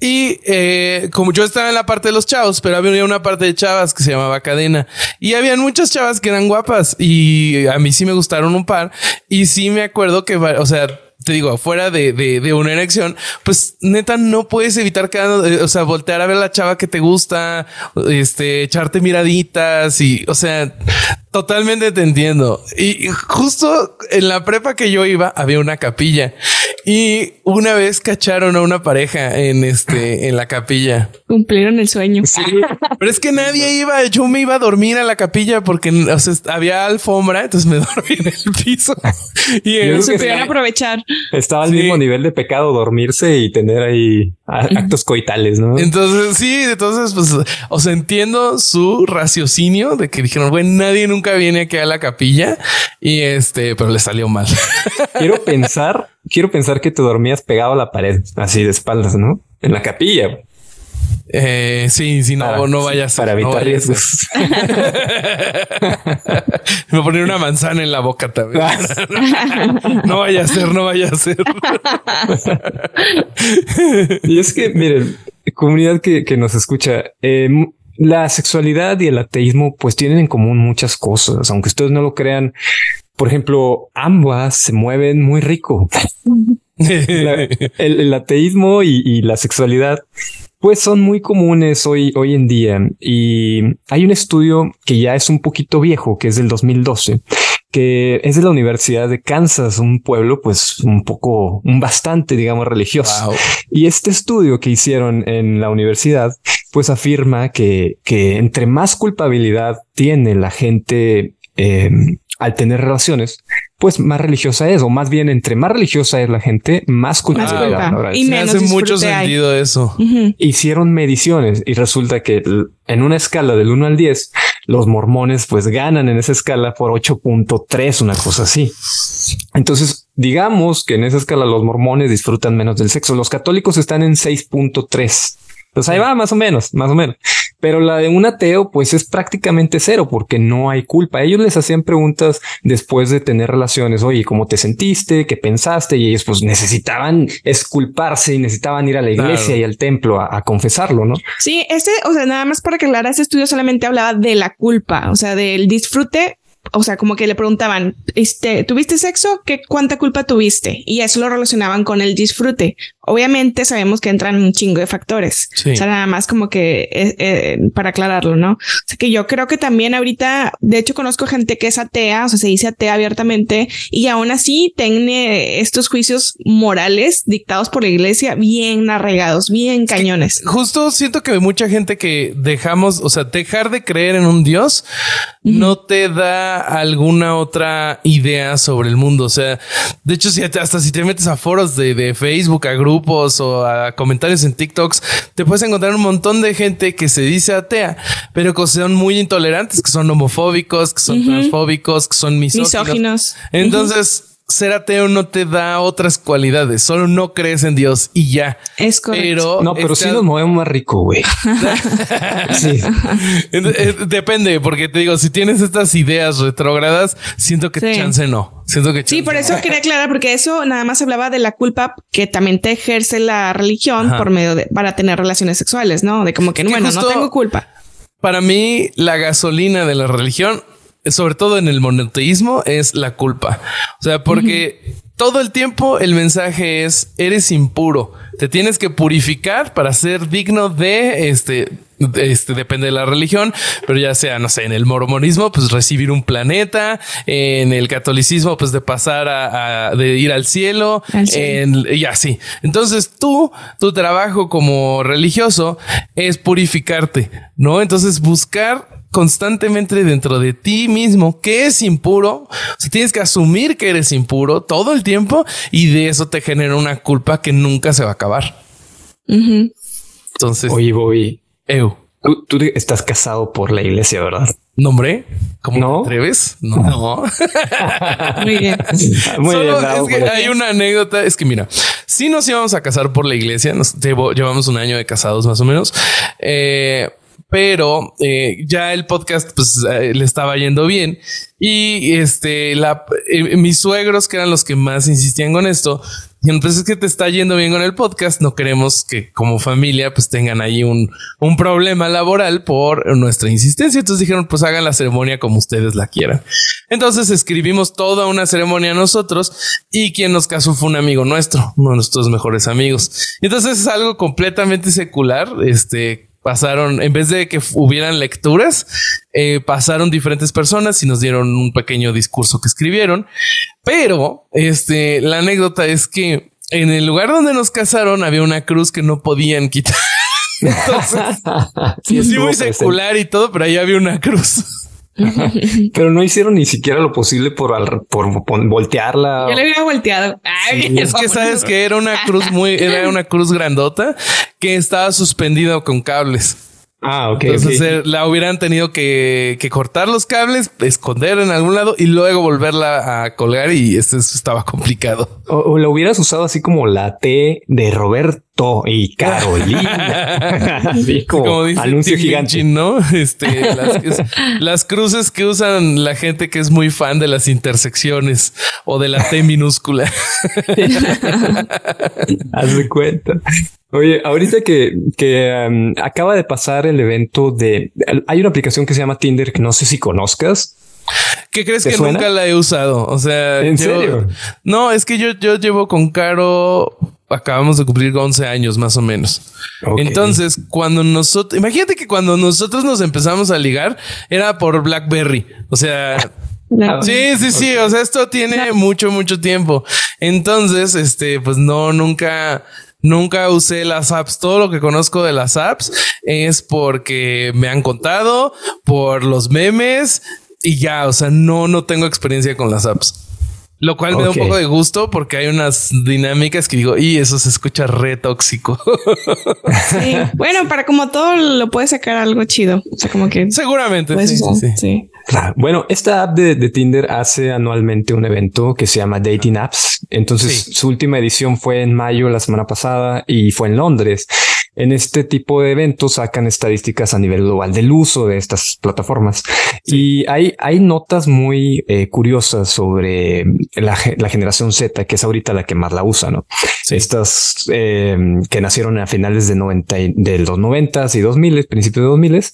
Y eh, como yo estaba en la parte de los chavos, pero había una parte de chavas que se llamaba cadena y habían muchas chavas que eran guapas y a mí sí me gustaron un par y sí me acuerdo que, o sea, te digo, fuera de, de, de, una erección, pues neta no puedes evitar que, eh, o sea, voltear a ver a la chava que te gusta, este, echarte miraditas y, o sea, totalmente te entiendo. Y justo en la prepa que yo iba había una capilla Y una vez cacharon a una pareja en este, en la capilla. Cumplieron el sueño. Sí, pero es que nadie iba. Yo me iba a dormir a la capilla porque había alfombra, entonces me [LAUGHS] dormí en el piso y se podían aprovechar. Estaba al mismo nivel de pecado dormirse y tener ahí actos coitales, no? Entonces, sí, entonces, pues, o sea, entiendo su raciocinio de que dijeron, bueno, nadie nunca viene aquí a la capilla y este, pero le salió mal. [LAUGHS] Quiero pensar, quiero pensar que te dormías pegado a la pared, así de espaldas, ¿no? En la capilla. Eh, sí, sí, no, no vayas para evitar riesgos. [LAUGHS] Me poner una manzana en la boca también. [LAUGHS] no vaya a ser, no vaya a ser. [LAUGHS] y es que, miren, comunidad que, que nos escucha, eh, la sexualidad y el ateísmo pues tienen en común muchas cosas, aunque ustedes no lo crean. Por ejemplo, ambas se mueven muy rico. el, ateísmo y, la sexualidad pues son muy comunes hoy, hoy en día. Y hay un estudio que ya es un poquito viejo, que es del 2012, que es de la Universidad de Kansas, un pueblo pues un poco, un bastante, digamos, religioso. Y este estudio que hicieron en la universidad pues afirma que, que entre más culpabilidad tiene la gente eh, al tener relaciones, pues más religiosa es, o más bien entre más religiosa es la gente, más culpable Y me hace mucho sentido eso. Hicieron mediciones y resulta que en una escala del 1 al 10, los mormones pues ganan en esa escala por 8.3, una cosa así. Entonces, digamos que en esa escala los mormones disfrutan menos del sexo. Los católicos están en 6.3. Pues ahí va, más o menos, más o menos. Pero la de un ateo, pues es prácticamente cero porque no hay culpa. Ellos les hacían preguntas después de tener relaciones. Oye, ¿cómo te sentiste? ¿Qué pensaste? Y ellos pues necesitaban esculparse y necesitaban ir a la iglesia y al templo a, confesarlo, ¿no? Sí, ese, o sea, nada más para aclarar, ese estudio solamente hablaba de la culpa, o sea, del disfrute o sea, como que le preguntaban, este, ¿tuviste sexo? ¿Qué cuánta culpa tuviste? Y eso lo relacionaban con el disfrute. Obviamente sabemos que entran un chingo de factores. O sea, nada más como que eh, eh, para aclararlo, ¿no? O sea, que yo creo que también ahorita, de hecho, conozco gente que es atea, o sea, se dice atea abiertamente y aún así tiene estos juicios morales dictados por la iglesia bien arraigados, bien cañones. Justo siento que hay mucha gente que dejamos, o sea, dejar de creer en un Dios no te da alguna otra idea sobre el mundo. O sea, de hecho, si hasta si te metes a foros de, de Facebook, a grupos, o a comentarios en TikToks, te puedes encontrar un montón de gente que se dice atea, pero que son muy intolerantes, que son homofóbicos, que son transfóbicos, que son misóginos. Entonces, ser ateo no te da otras cualidades, solo no crees en Dios y ya. Es correcto. Pero no, pero sí nos movemos más rico, güey. [LAUGHS] sí. Eh, depende, porque te digo, si tienes estas ideas retrógradas, siento que chance no. Siento que sí, por eso quería aclarar, porque eso nada más hablaba de la culpa que también te ejerce la religión por medio de para tener relaciones sexuales, no? De como que, bueno, no tengo culpa. Para mí, la gasolina de la religión sobre todo en el monoteísmo, es la culpa. O sea, porque todo el tiempo el mensaje es, eres impuro, te tienes que purificar para ser digno de este, este depende de la religión, pero ya sea, no sé, en el mormonismo, pues recibir un planeta, en el catolicismo, pues de pasar a, de ir al cielo, y así. Entonces tú, tu trabajo como religioso es purificarte, ¿no? Entonces buscar constantemente dentro de ti mismo que es impuro. O sea, tienes que asumir que eres impuro todo el tiempo y de eso te genera una culpa que nunca se va a acabar. Entonces, oye, Bobby, Tú, estás casado por la iglesia, ¿verdad? ¿Nombre? ¿Cómo ¿No? te atreves? No. no. [LAUGHS] Muy bien. Muy bien es que hay una anécdota. Es que mira, si nos íbamos a casar por la iglesia, nos llevamos un año de casados más o menos. Eh, pero eh, ya el podcast pues eh, le estaba yendo bien. Y este la eh, mis suegros que eran los que más insistían con esto dijeron pues es que te está yendo bien con el podcast. No queremos que como familia pues tengan ahí un, un problema laboral por nuestra insistencia entonces dijeron pues hagan la ceremonia como ustedes la quieran entonces escribimos toda una ceremonia nosotros y quien nos casó fue un amigo nuestro uno de nuestros mejores amigos. Entonces es algo completamente secular este pasaron, en vez de que hubieran lecturas, eh, pasaron diferentes personas y nos dieron un pequeño discurso que escribieron. Pero este, la anécdota es que en el lugar donde nos casaron había una cruz que no podían quitar. [LAUGHS] Entonces, sí, muy secular y todo, pero ahí había una cruz. [LAUGHS] Pero no hicieron ni siquiera lo posible por, por, voltearla. Yo le había volteado. es que [LAUGHS] sabes que era una cruz muy, era una cruz grandota que estaba suspendida con cables. Ah, ok. Entonces eh, la hubieran tenido que, cortar los cables, esconder en algún lado y luego volverla a colgar y eso, estaba complicado. O, la hubieras usado así como la T de Roberto y Carolina. [LAUGHS] [LAUGHS] como, dice anuncio gigante, ¿no? [LAUGHS] Este, las, cruces que usan la gente que es muy fan de las intersecciones o de la T minúscula. Haz de cuenta. Oye, ahorita que, que um, acaba de pasar el evento de... Hay una aplicación que se llama Tinder que no sé si conozcas. ¿Qué crees que nunca la he usado? O sea, ¿en serio? No, es que yo, yo llevo con Caro acabamos de cumplir 11 años más o menos. Entonces, cuando nosotros, imagínate que cuando nosotros nos empezamos a ligar era por BlackBerry. O sea, [LAUGHS] Sí, sí, sí. O sea, esto tiene mucho, mucho tiempo. Entonces, este, pues no, nunca, Nunca usé las apps. Todo lo que conozco de las apps es porque me han contado, por los memes y ya. O sea, no, no tengo experiencia con las apps. Lo cual me da un poco de gusto porque hay unas dinámicas que digo, y eso se escucha re tóxico. [LAUGHS] Sí. Bueno, para como todo lo puede sacar algo chido. O sea, como que seguramente. sí, sí, Bueno, esta app de, de, Tinder hace anualmente un evento que se llama Dating Apps. Entonces su última edición fue en mayo la semana pasada y fue en Londres. En este tipo de eventos sacan estadísticas a nivel global del uso de estas plataformas y hay, hay notas muy eh, curiosas sobre la, generación Z, que es ahorita la que más la usa, ¿no? Estas eh, que nacieron a finales de 90 de los 90 y 2000, principios de 2000,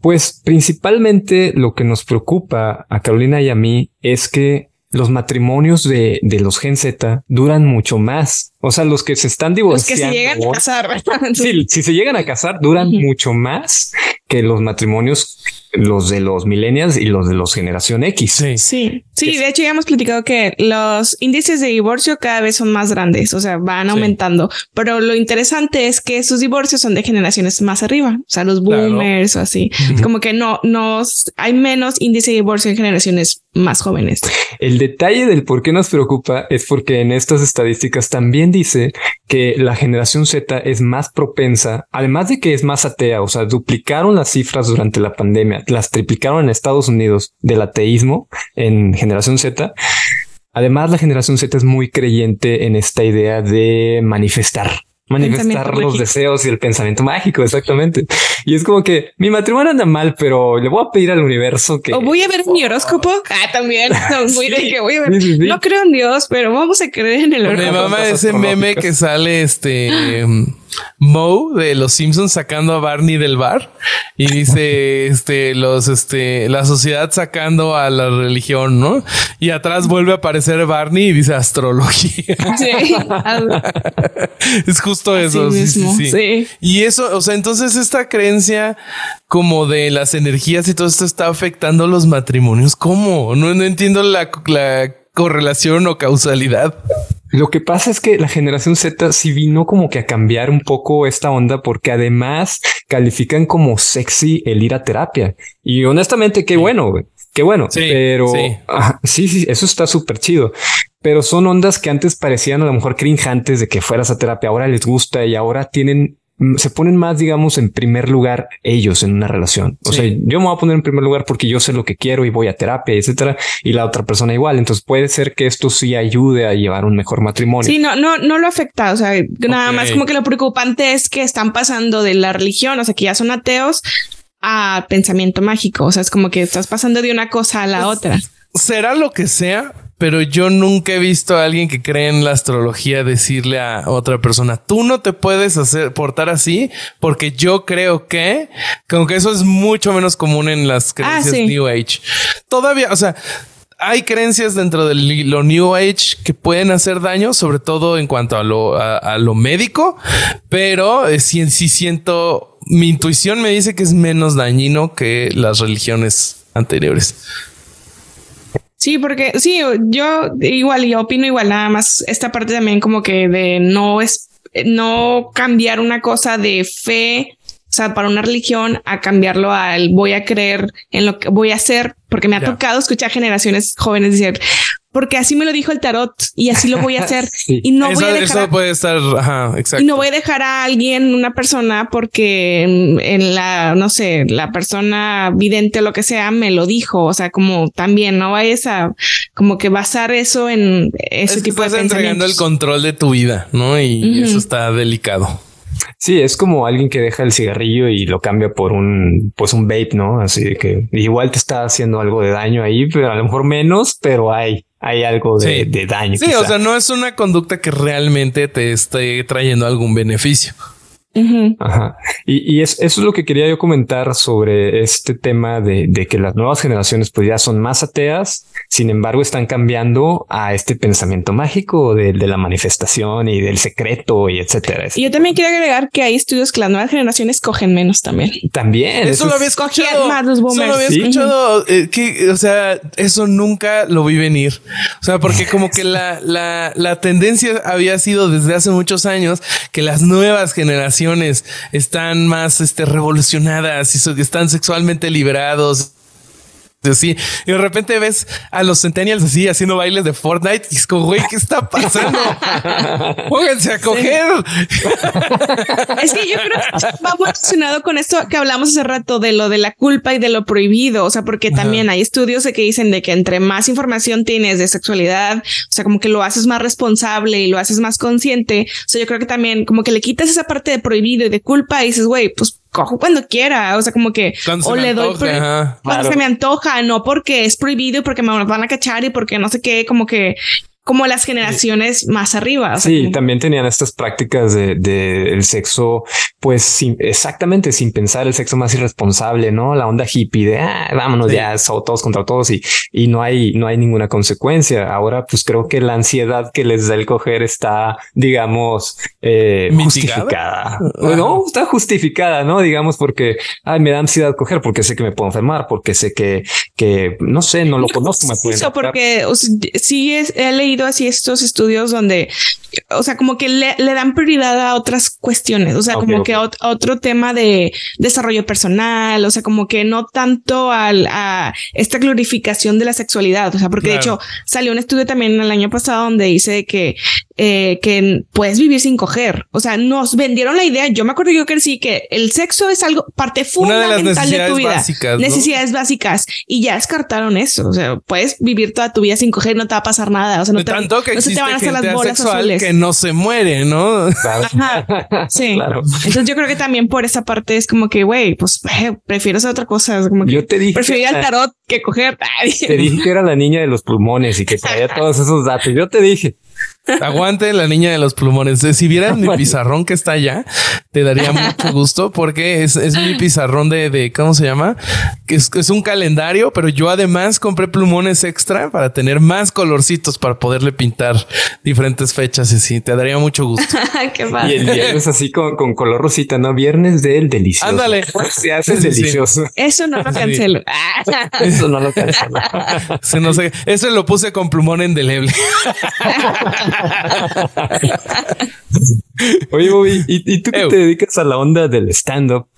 pues principalmente lo que nos preocupa a Carolina y a mí es que los matrimonios de, de, los Gen Z duran mucho más. O sea, los que se están divorciando. Los que se llegan a casar. [LAUGHS] sí, si se llegan a casar, duran mucho más que los matrimonios los de los millennials y los de los generación X. Sí, sí, sí de hecho ya hemos platicado que los índices de divorcio cada vez son más grandes, o sea, van aumentando, pero lo interesante es que sus divorcios son de generaciones más arriba, o sea, los boomers o así, como que no, no hay menos índice de divorcio en generaciones más jóvenes. El detalle del por qué nos preocupa es porque en estas estadísticas también dice que la generación Z es más propensa, además de que es más atea, o sea, duplicaron las cifras durante la pandemia las triplicaron en Estados Unidos del ateísmo en generación Z. Además, la generación Z es muy creyente en esta idea de manifestar, manifestar los deseos y el pensamiento mágico, exactamente. Y es como que mi matrimonio anda mal, pero le voy a pedir al universo que... O voy a ver mi horóscopo. Ah, también. [LAUGHS] De que voy a ver. No creo en Dios, pero vamos a creer en el horóscopo. Mi mamá ese meme que sale este... [LAUGHS] Moe de los Simpsons sacando a Barney del bar y dice [LAUGHS] este los este la sociedad sacando a la religión, ¿no? Y atrás vuelve a aparecer Barney y dice astrología. Sí. [LAUGHS] es justo eso. Sí, sí, sí, Y eso, o sea, entonces esta creencia como de las energías y todo esto está afectando los matrimonios. ¿Cómo? No, no entiendo la, la correlación o causalidad. Lo que pasa es que la generación Z sí vino como que a cambiar un poco esta onda porque además califican como sexy el ir a terapia. Y honestamente, qué bueno, Qué bueno, pero sí. sí, eso está súper chido. Pero son ondas que antes parecían a lo mejor crinjantes de que fueras a terapia. Ahora les gusta y ahora tienen se ponen más, digamos, en primer lugar ellos en una relación. O sea, yo me voy a poner en primer lugar porque yo sé lo que quiero y voy a terapia, etcétera, y la otra persona igual. Entonces puede ser que esto sí ayude a llevar un mejor matrimonio. Sí, no, no, no lo afecta. O sea, nada más como que lo preocupante es que están pasando de la religión, o sea, que ya son ateos a pensamiento mágico. O sea, es como que estás pasando de una cosa a la pues, otra. Será lo que sea, pero yo nunca he visto a alguien que cree en la astrología decirle a otra persona, tú no te puedes hacer portar así porque yo creo que, como que eso es mucho menos común en las ah, creencias New Age. Todavía, o sea, hay creencias dentro de lo New Age que pueden hacer daño, sobre todo en cuanto a lo, a, lo médico, pero eh, sí, sí siento, mi intuición me dice que es menos dañino que las religiones anteriores. Sí, porque sí, yo igual, yo opino igual, nada más esta parte también como que de no es, no cambiar una cosa de fe, o sea, para una religión a cambiarlo al voy a creer en lo que voy a hacer, porque me ha tocado escuchar generaciones jóvenes decir, porque así me lo dijo el tarot y así lo voy a hacer. [LAUGHS] Y no voy a dejar. puede estar. Y no voy a dejar a alguien, una persona, porque en, la, no sé, la persona vidente o lo que sea me lo dijo. O sea, como también no vayas a como que basar eso en ese tipo de estás entregando el control de tu vida, no? Y eso está delicado. Sí, es como alguien que deja el cigarrillo y lo cambia por un, pues un vape, ¿no? Así que igual te está haciendo algo de daño ahí, pero a lo mejor menos, pero hay hay algo de, daño. Sí, o sea, no es una conducta que realmente te esté trayendo algún beneficio. Ajá. Y, eso es lo que quería yo comentar sobre este tema de, que las nuevas generaciones pues ya son más ateas, sin embargo están cambiando a este pensamiento mágico de, la manifestación y del secreto y etcétera. Y yo también quiero agregar que hay estudios que las nuevas generaciones cogen menos también. También. Eso, lo había escuchado. Más los boomers. Eso lo había escuchado. Eh, que, o sea, eso nunca lo vi venir. O sea, porque como que la, la, la tendencia había sido desde hace muchos años que las nuevas generaciones están más este, revolucionadas y están sexualmente liberados Así, y de repente ves a los centennials así haciendo bailes de Fortnite y es como, güey, ¿qué está pasando? [LAUGHS] Pónganse a coger. es que yo creo que va muy relacionado con esto que hablamos hace rato de lo de la culpa y de lo prohibido. O sea, porque también hay estudios de que dicen de que entre más información tienes de sexualidad, o sea, como que lo haces más responsable y lo haces más consciente. O sea, yo creo que también como que le quitas esa parte de prohibido y de culpa y dices, güey, pues cojo cuando quiera. O sea, como que o le doy cuando se me antoja, no porque es prohibido y porque me van a cachar y porque no sé qué, como que como las generaciones más arriba. sí, también tenían estas prácticas de, de el sexo, pues sin, exactamente sin pensar el sexo más irresponsable, no la onda hippie de ah, vámonos ya todos contra todos y, y no hay, no hay ninguna consecuencia. Ahora, pues creo que la ansiedad que les da el coger está, digamos, eh, justificada. No, está justificada, no digamos porque ay, me da ansiedad coger porque sé que me puedo enfermar, porque sé que, que no sé, no lo conozco. Me eso porque sí es, he leído así estos estudios donde, o sea, como que le, dan prioridad a otras cuestiones, o sea, como que a otro tema de desarrollo personal, o sea, como que no tanto al, a esta glorificación de la sexualidad, o sea, porque de hecho salió un estudio también el año pasado donde dice que eh, que puedes vivir sin coger. O sea, nos vendieron la idea. Yo me acuerdo yo que sí que el sexo es algo parte fundamental de, tu vida. Básicas, Necesidades básicas y ya descartaron eso. O sea, puedes vivir toda tu vida sin coger, no te va a pasar nada. O sea, no, te, tanto que no te van a hacer las bolas azules. que no se muere, ¿no? Sí. Entonces yo creo que también por esa parte es como que, güey, pues eh, prefiero hacer otra cosa. Como que yo te dije, prefiero ir al tarot que coger. [LAUGHS] Te dije que era la niña de los pulmones y que traía todos esos datos. Yo te dije. Aguante la niña de los plumones. Si vieras mi pizarrón que está allá, te daría mucho gusto porque es, mi pizarrón de, de, ¿cómo se llama? Que es, es, un calendario, pero yo además compré plumones extra para tener más colorcitos para poderle pintar diferentes fechas y sí, te daría mucho gusto. [LAUGHS] Qué y el viernes así con, con, color rosita, ¿no? Viernes del delicioso. Ándale. Se hace delicioso. Eso no lo cancelo. [LAUGHS] Eso no lo cancelo. no sé. Eso lo puse con plumón indeleble. [LAUGHS] [LAUGHS] Oye, Bobby, ¿y, tú que te dedicas a la onda del stand-up?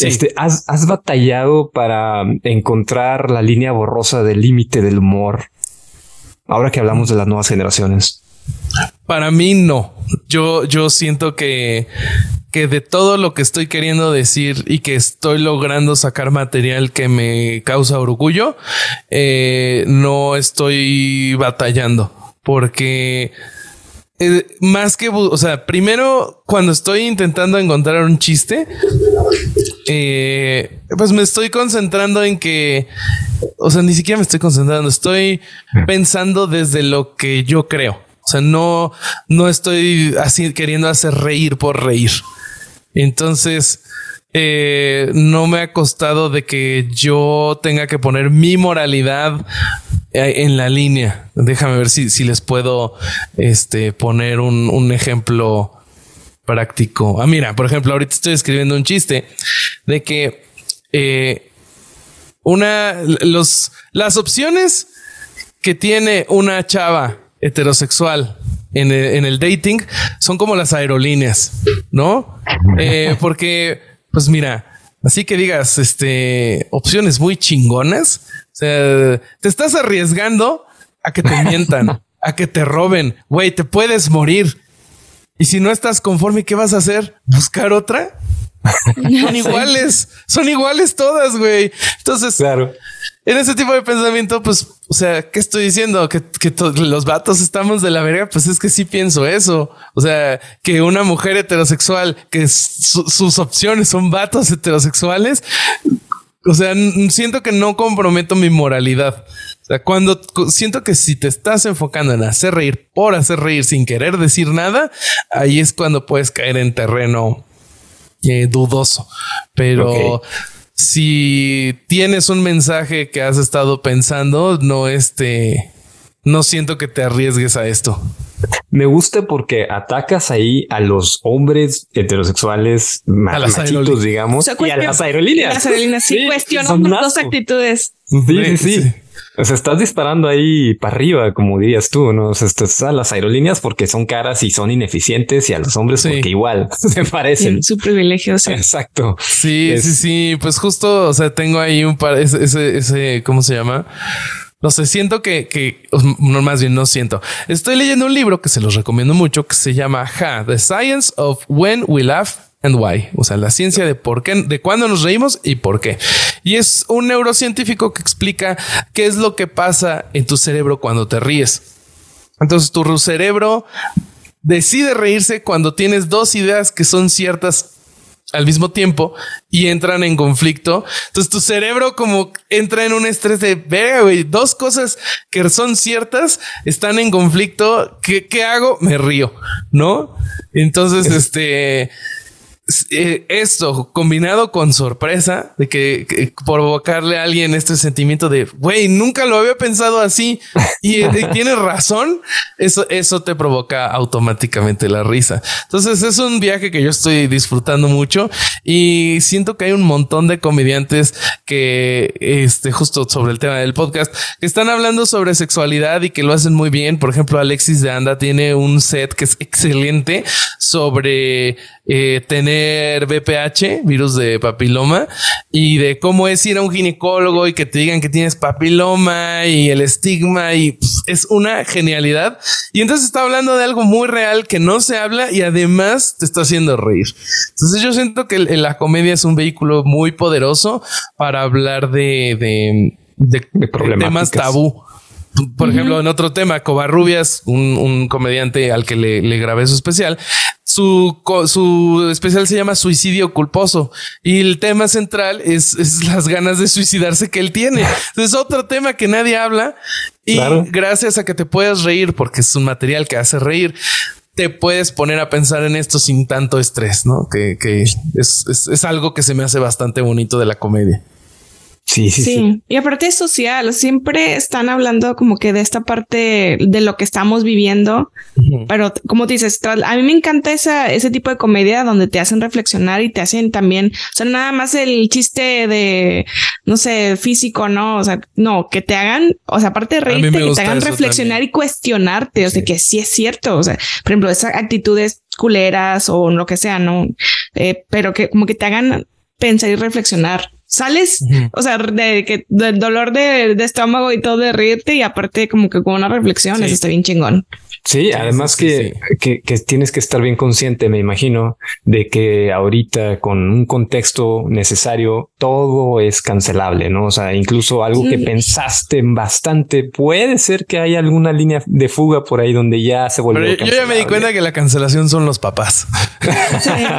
Este, ¿has, ¿Has batallado para encontrar la línea borrosa del límite del humor? Ahora que hablamos de las nuevas generaciones. Para mí no. Yo, yo siento que, que de todo lo que estoy queriendo decir y que estoy logrando sacar material que me causa orgullo, eh, no estoy batallando porque eh, más que, o sea, primero cuando estoy intentando encontrar un chiste, eh, pues me estoy concentrando en que, o sea, ni siquiera me estoy concentrando, estoy pensando desde lo que yo creo. O sea, no, no estoy así queriendo hacer reír por reír. Entonces, eh, no me ha costado de que yo tenga que poner mi moralidad en la línea. Déjame ver si, si les puedo este, poner un, un, ejemplo práctico. Ah, mira, por ejemplo, ahorita estoy escribiendo un chiste de que eh, una, los, las opciones que tiene una chava heterosexual en el, dating son como las aerolíneas, ¿no? Eh, porque, pues mira, así que digas, este, opciones muy chingonas, o sea, te estás arriesgando a que te [LAUGHS] mientan, a que te roben, güey, te puedes morir. Y si no estás conforme, ¿qué vas a hacer? ¿Buscar otra? [LAUGHS] son [LAUGHS] iguales, son iguales todas, güey. Entonces, claro. en ese tipo de pensamiento, pues, o sea, ¿qué estoy diciendo? Que, los vatos estamos de la verga, pues es que sí pienso eso. O sea, que una mujer heterosexual, que sus opciones son vatos heterosexuales, o sea, siento que no comprometo mi moralidad. O sea, cuando siento que si te estás enfocando en hacer reír por hacer reír sin querer decir nada, ahí es cuando puedes caer en terreno eh, dudoso. Pero si tienes un mensaje que has estado pensando, no este, no siento que te arriesgues a esto. Me gusta porque atacas ahí a los hombres heterosexuales a machitos, digamos, y a las aerolíneas. Las aerolíneas sí, cuestionan dos actitudes. sí, sí. sí. O sea, estás disparando ahí para arriba, como dirías tú, ¿no? O sea, estás a las aerolíneas porque son caras y son ineficientes y a los hombres porque igual [LAUGHS] se parecen. Su privilegio. Exacto. Sí, sí, sí. Pues justo, o sea, tengo ahí un par, ese, ese, ese ¿cómo se llama? No sé, siento que, que, no, más bien no siento. Estoy leyendo un libro que se los recomiendo mucho que se llama Ha, The Science of When We Laugh and why, o sea, la ciencia de por qué, de cuándo nos reímos y por qué. Y es un neurocientífico que explica qué es lo que pasa en tu cerebro cuando te ríes. Entonces tu cerebro decide reírse cuando tienes dos ideas que son ciertas al mismo tiempo y entran en conflicto. Entonces tu cerebro como entra en un estrés de, güey, dos cosas que son ciertas están en conflicto. ¿Qué, qué hago? Me río, ¿no? Entonces, este eh, esto combinado con sorpresa de que, provocarle a alguien este sentimiento de güey, nunca lo había pensado así y, tienes razón. Eso, eso te provoca automáticamente la risa. Entonces es un viaje que yo estoy disfrutando mucho y siento que hay un montón de comediantes que, este, justo sobre el tema del podcast, que están hablando sobre sexualidad y que lo hacen muy bien. Por ejemplo, Alexis de Anda tiene un set que es excelente sobre eh, tener BPH, virus de papiloma, y de cómo es ir a un ginecólogo y que te digan que tienes papiloma y el estigma y pues, es una genialidad. Y entonces está hablando de algo muy real que no se habla y además te está haciendo reír. Entonces yo siento que la comedia es un vehículo muy poderoso para hablar de, de, de, temas tabú por ejemplo, en otro tema, Covarrubias, un, un comediante al que le, le, grabé su especial, su, su especial se llama Suicidio Culposo y el tema central es, las ganas de suicidarse que él tiene. Es otro tema que nadie habla y gracias a que te puedas reír porque es un material que hace reír te puedes poner a pensar en esto sin tanto estrés, ¿no? Que, que es, es, es, algo que se me hace bastante bonito de la comedia. Sí, sí, sí, Y aparte es social, siempre están hablando como que de esta parte de lo que estamos viviendo, pero como dices, a mí me encanta esa, ese tipo de comedia donde te hacen reflexionar y te hacen también, o sea, nada más el chiste de, no sé, físico, ¿no? O sea, no, que te hagan, o sea, aparte de reírte, que te hagan reflexionar y cuestionarte, o sea, que sí es cierto, o sea, por ejemplo, esas actitudes culeras o lo que sea, ¿no? Eh, pero que como que te hagan pensar y reflexionar sales, o sea, de que del dolor de, estómago y todo de reírte y aparte como que con una reflexión, eso está bien chingón. Sí, además que, que, tienes que estar bien consciente, me imagino, de que ahorita con un contexto necesario todo es cancelable, ¿no? O sea, incluso algo que pensaste bastante, puede ser que haya alguna línea de fuga por ahí donde ya se volvió. Pero yo ya me di cuenta que la cancelación son los papás. [LAUGHS]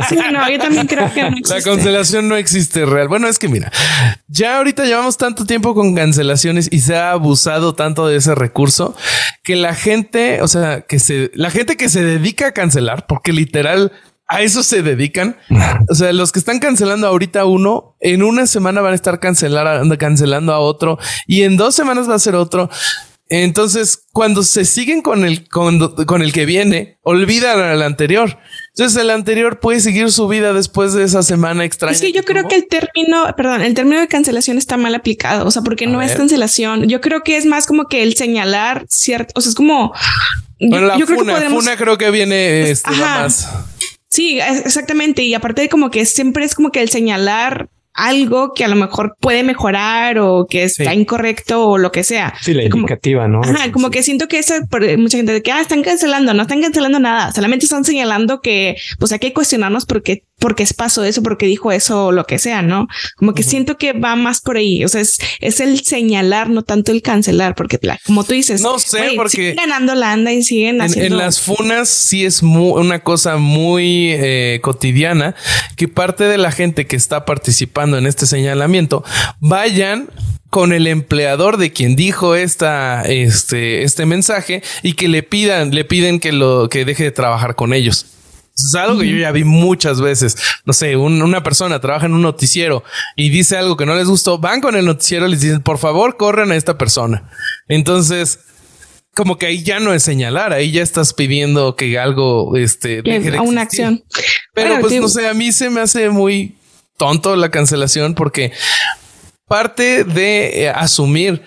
Sí, no, yo también creo que no La cancelación no existe real. Bueno, es que mira, ya ahorita llevamos tanto tiempo con cancelaciones y se ha abusado tanto de ese recurso que la gente, o sea, que se, la gente que se dedica a cancelar, porque literal a eso se dedican. [LAUGHS] O sea, los que están cancelando ahorita uno, en una semana van a estar cancelar, cancelando a otro y en dos semanas va a ser otro. Entonces, cuando se siguen con el, con, con el que viene, olvidan al anterior. Entonces el anterior puede seguir su vida después de esa semana extraña. Es que yo creo que el término, perdón, el término de cancelación está mal aplicado, o sea, porque no es cancelación. Yo creo que es más como que el señalar cierto, o sea, es como... Bueno, la funa, funa creo que viene este, más. Sí, exactamente. Y aparte de como que siempre es como que el señalar algo que a lo mejor puede mejorar o que está incorrecto o lo que sea. Sí, la indicativa, ¿no? Ajá, como que siento que esa, mucha gente de que, ah, están cancelando, no están cancelando nada, solamente están señalando que, pues hay que cuestionarnos porque porque es pasó eso, porque dijo eso o lo que sea, ¿no? Como que siento que va más por ahí. O sea, es, es el señalar, no tanto el cancelar, porque como tú dices, no sé, porque siguen ganando la anda y siguen haciendo. En, las funas sí es una cosa muy eh, cotidiana que parte de la gente que está participando en este señalamiento vayan con el empleador de quien dijo esta, este, este mensaje y que le pidan, le piden que lo, que deje de trabajar con ellos. Es algo que yo ya vi muchas veces. No sé, una persona trabaja en un noticiero y dice algo que no les gustó, van con el noticiero y les dicen, por favor, corran a esta persona. Entonces, como que ahí ya no es señalar, ahí ya estás pidiendo que algo, este, deje de una acción. Pero pues no sé, a mí se me hace muy tonto la cancelación porque parte de eh, asumir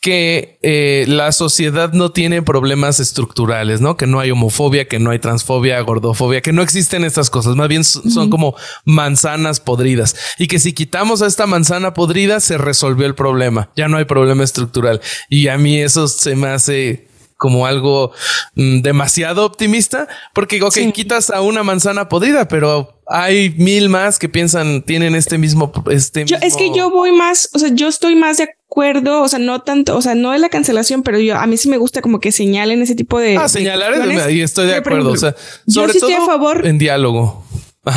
que eh, la sociedad no tiene problemas estructurales, ¿no? Que no hay homofobia, que no hay transfobia, gordofobia, que no existen estas cosas, más bien son como manzanas podridas. Y que si quitamos a esta manzana podrida se resolvió el problema, ya no hay problema estructural. Y a mí eso se me hace como algo mm, demasiado optimista, porque, ok, quitas a una manzana podrida, pero hay mil más que piensan, tienen este mismo, este Es que yo voy más, o sea, yo estoy más de acuerdo, o sea, no tanto, o sea, no de la cancelación, pero yo, a mí sí me gusta como que señalen ese tipo de... Ah, señalar, y estoy de acuerdo, o sea, sobre yo sí estoy a favor en diálogo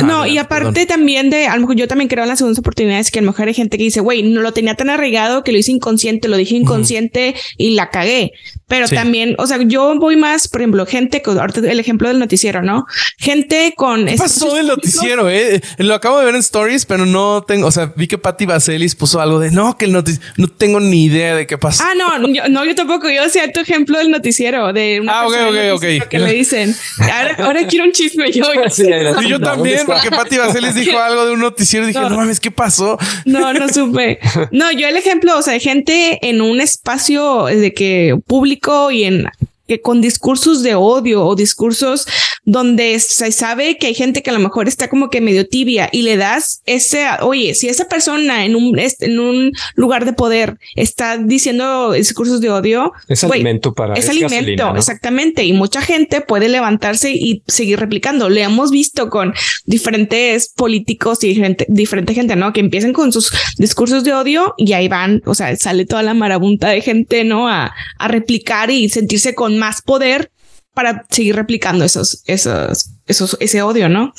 no, y aparte también de, a lo mejor yo también creo en las segundas oportunidades que a lo mejor hay gente que dice, güey, no lo tenía tan arraigado que lo hice inconsciente, lo dije inconsciente y la cagué. Pero también, o sea, yo voy más, por ejemplo, gente con ahorita el ejemplo del noticiero, ¿no? Gente con. ¿Qué pasó el noticiero? Eh? Lo acabo de ver en stories, pero no tengo, o sea, vi que Patty Vaselis puso algo de no, que el noticiero, no tengo ni idea de qué pasó. Ah, no, yo, no, yo tampoco. Yo hacía tu ejemplo del noticiero de una ah, ok, ok, ok. Que le dicen, ahora, quiero un chisme yo. [LAUGHS] y yo también, porque Patty Vaselis dijo algo de un noticiero y dije, no, no mames, ¿qué pasó? No, no supe. No, yo el ejemplo, o sea, gente en un espacio de que público y en que con discursos de odio o discursos donde se sabe que hay gente que a lo mejor está como que medio tibia y le das ese, oye, si esa persona en un, en un lugar de poder está diciendo discursos de odio, es alimento para es, alimento, exactamente. Y mucha gente puede levantarse y seguir replicando. Le hemos visto con diferentes políticos y diferente, diferente gente, ¿no? Que empiecan con sus discursos de odio y ahí van, o sea, sale toda la marabunta de gente, ¿no? A, a replicar y sentirse con más poder para seguir replicando esos, esos, esos, ese odio, ¿no?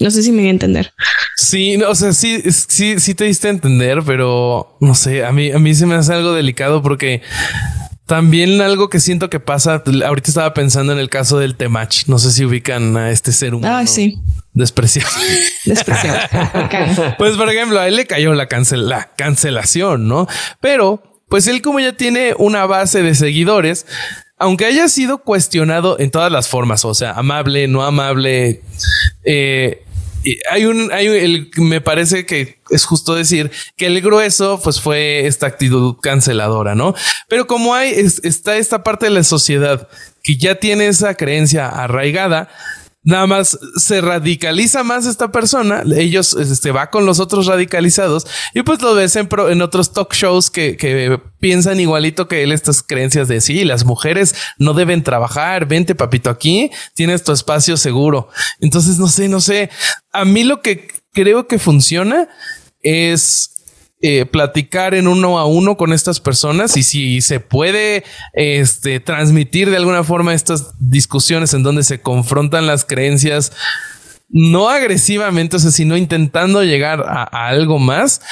No sé si me di a entender. Sí, o sea, sí, sí, sí te diste a entender, pero no sé, a mí, a mí se me hace algo delicado porque también algo que siento que pasa, ahorita estaba pensando en el caso del Temach, no sé si ubican a este ser humano. Ah, sí. Despreciable. [LAUGHS] Despreciable. Pues por ejemplo, a él le cayó la, cancel la cancelación, ¿no? Pero pues él como ya tiene una base de seguidores, aunque haya sido cuestionado en todas las formas, o sea, amable, no amable, eh, hay un, hay el, me parece que es justo decir que el grueso, pues fue esta actitud canceladora, ¿no? Pero como hay, está esta parte de la sociedad que ya tiene esa creencia arraigada, nada más se radicaliza más esta persona, ellos este, va con los otros radicalizados y pues lo ves en, en otros talk shows que, que, piensan igualito que él estas creencias de sí, las mujeres no deben trabajar, vente papito aquí, tienes tu espacio seguro. Entonces, no sé, no sé, a mí lo que creo que funciona es eh, platicar en uno a uno con estas personas y si se puede este, transmitir de alguna forma estas discusiones en donde se confrontan las creencias no agresivamente, o sea, sino intentando llegar a, algo más,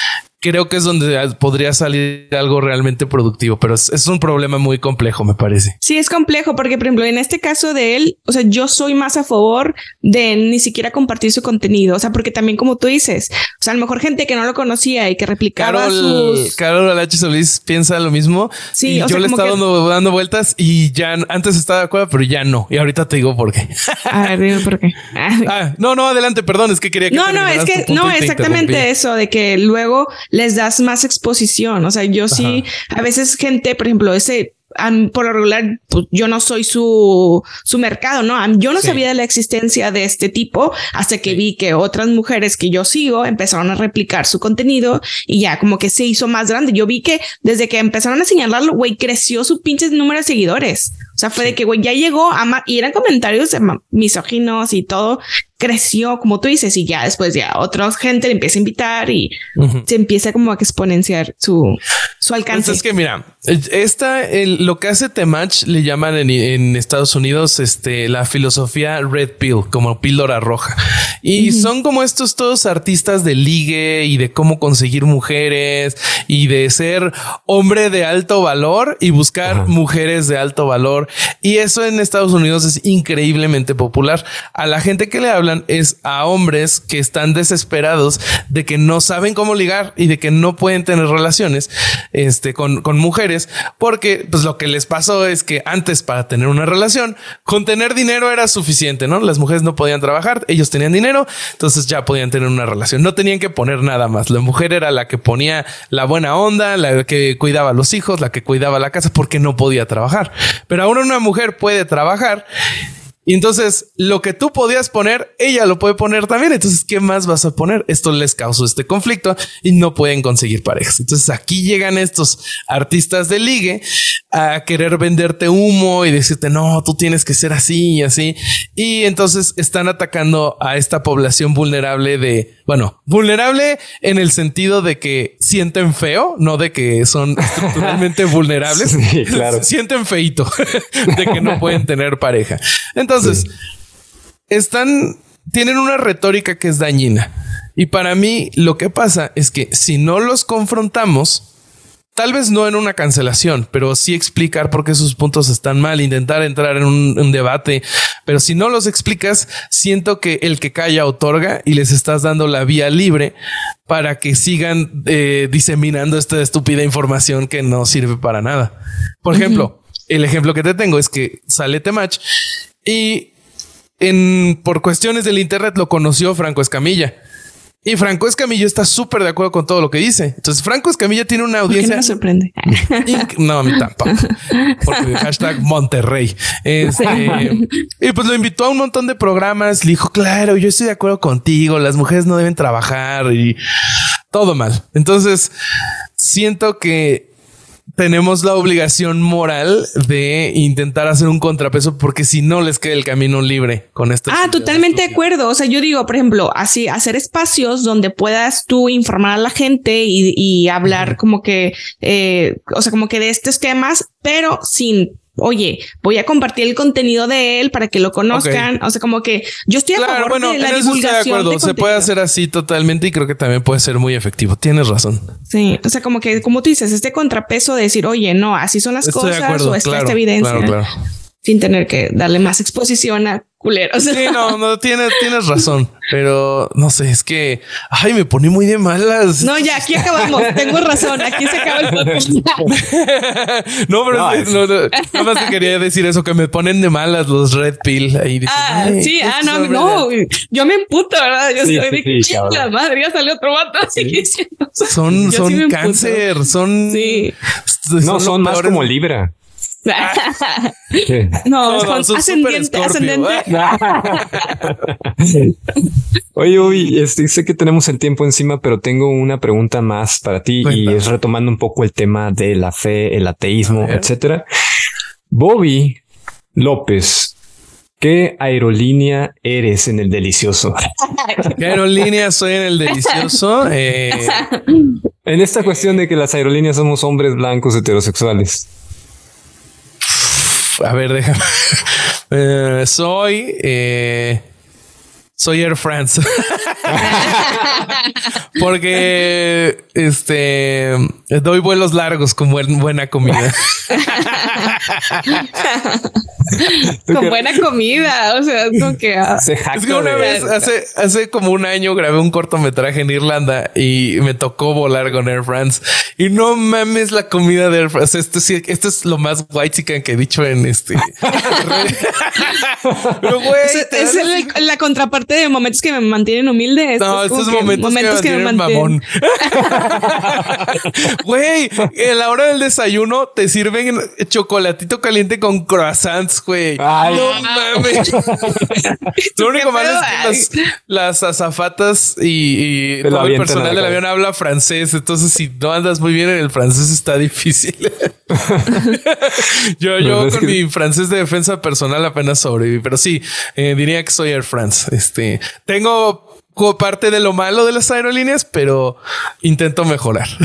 creo que es donde podría salir algo realmente productivo, pero es, un problema muy complejo, me parece. Sí, es complejo porque, por ejemplo, en este caso de él, o sea, yo soy más a favor de ni siquiera compartir su contenido, o sea, porque también como tú dices, o sea, a lo mejor gente que no lo conocía y que replicaba Carol, sus... Carol H. Solís piensa lo mismo. Sí, y yo le estaba dando, vueltas y ya antes estaba de acuerdo, pero ya no. Y ahorita te digo por qué. A ver, dime por qué. [LAUGHS] ah, no, no, adelante, perdón, es que quería que No, no, es que no, exactamente eso de que luego les das más exposición. O sea, yo sí, a veces gente, por ejemplo, ese por lo regular, pues, yo no soy su, su mercado, ¿no? Yo no sabía de la existencia de este tipo hasta que vi que otras mujeres que yo sigo empezaron a replicar su contenido y ya como que se hizo más grande. Yo vi que desde que empezaron a señalarlo, güey, creció su pinche número de seguidores. O sea, fue de que, güey, ya llegó a y eran comentarios misóginos y todo creció, como tú dices, y ya después ya otra gente le empieza a invitar y se empieza como a exponenciar su, su alcance. es que mira, esta, lo que hace Temach le llaman en, Estados Unidos este, la filosofía Red Pill, como píldora roja. Y son como estos todos artistas de ligue y de cómo conseguir mujeres y de ser hombre de alto valor y buscar mujeres de alto valor. Y eso en Estados Unidos es increíblemente popular. A la gente que le habla es a hombres que están desesperados de que no saben cómo ligar y de que no pueden tener relaciones este, con, con mujeres porque pues lo que les pasó es que antes para tener una relación con tener dinero era suficiente, ¿no? Las mujeres no podían trabajar, ellos tenían dinero, entonces ya podían tener una relación, no tenían que poner nada más. La mujer era la que ponía la buena onda, la que cuidaba a los hijos, la que cuidaba la casa porque no podía trabajar. Pero una mujer puede trabajar y entonces lo que tú podías poner, ella lo puede poner también. Entonces, ¿qué más vas a poner? Esto les causó este conflicto y no pueden conseguir parejas. Entonces aquí llegan estos artistas de ligue a querer venderte humo y decirte, no, tú tienes que ser así y así. Y entonces están atacando a esta población vulnerable de, bueno, vulnerable en el sentido de que sienten feo, no de que son [LAUGHS] estructuralmente vulnerables. claro. [LAUGHS] Sienten feito [LAUGHS] de que no pueden tener pareja. Entonces, están, tienen una retórica que es dañina. Y para mí lo que pasa es que si no los confrontamos, tal vez no en una cancelación, pero sí explicar por qué sus puntos están mal, intentar entrar en un, debate. Pero si no los explicas, siento que el que calla otorga y les estás dando la vía libre para que sigan eh, diseminando esta estúpida información que no sirve para nada. Por ejemplo, el ejemplo que te tengo es que sale Temach y en, por cuestiones del Internet lo conoció Franco Escamilla. Y Franco Escamilla está súper de acuerdo con todo lo que dice. Entonces, Franco Escamilla tiene una audiencia. No me sorprende. [LAUGHS] No, a mí tampoco. Porque hashtag Monterrey. Este, y pues lo invitó a un montón de programas. Le dijo, claro, yo estoy de acuerdo contigo. Las mujeres no deben trabajar y todo mal. Entonces, siento que tenemos la obligación moral de intentar hacer un contrapeso porque si no les queda el camino libre con esto. Ah, totalmente de acuerdo. O sea, yo digo, por ejemplo, así hacer espacios donde puedas tú informar a la gente y, hablar como que, eh, o sea, como que de estos temas, pero sin oye, voy a compartir el contenido de él para que lo conozcan. O sea, como que yo estoy a favor de la divulgación. de Se puede hacer así totalmente y creo que también puede ser muy efectivo. Tienes razón. Sí, o sea, como que, como tú dices, este contrapeso de decir, oye, no, así son las cosas o está esta evidencia. Sin tener que darle más exposición a culeros. Sí, [LAUGHS] no, no, tienes, tienes razón, pero no sé, es que, ay, me pone muy de malas. No, ya, aquí acabamos, tengo razón, aquí se acaba el podcast. [LAUGHS] no, pero no, no, más que quería decir eso, que me ponen de malas los Red Pill. Ahí ah, sí, ah, no, no, yo me emputo, ¿verdad? Yo soy de sí, la madre, ya salió otro vato, así [LAUGHS] Son, son cáncer, son... Sí. No, son más como Libra. No, ascendiente, ascendente. [LAUGHS] Oye, Uy, este, sé que tenemos el tiempo encima, pero tengo una pregunta más para ti y es retomando un poco el tema de la fe, el ateísmo, etcétera. Bobby López, ¿Qué aerolínea eres en el delicioso? [LAUGHS] ¿Qué aerolínea soy en el delicioso? Eh, en esta cuestión de que las aerolíneas somos hombres blancos heterosexuales a ver, déjame. [LAUGHS] Eh, soy. Eh, soy Air France. [LAUGHS] [LAUGHS] Porque este doy vuelos largos con buena comida. [LAUGHS] con buena comida. O sea, es como que ah. es que una vez hace, hace como un año grabé un cortometraje en Irlanda y me tocó volar con Air France. Y no mames la comida de Air France. Esto sí, esto es lo más white que he dicho en este. [LAUGHS] Pero güey, es, la contraparte de momentos que me mantienen humilde. No, estos momentos, que, me mantienen mamón. [LAUGHS] Güey, a la hora del desayuno te sirven chocolatito caliente con croissants, güey. No mames. [LAUGHS] Lo único malo es que las, azafatas y, todo el personal del avión habla francés. Entonces, si no andas muy bien en el francés, está difícil. [LAUGHS] yo, yo con mi francés de defensa personal apenas sobreviví, pero sí, eh, diría que soy Air France. Este tengo parte de lo malo de las aerolíneas, pero intento mejorar. [LAUGHS]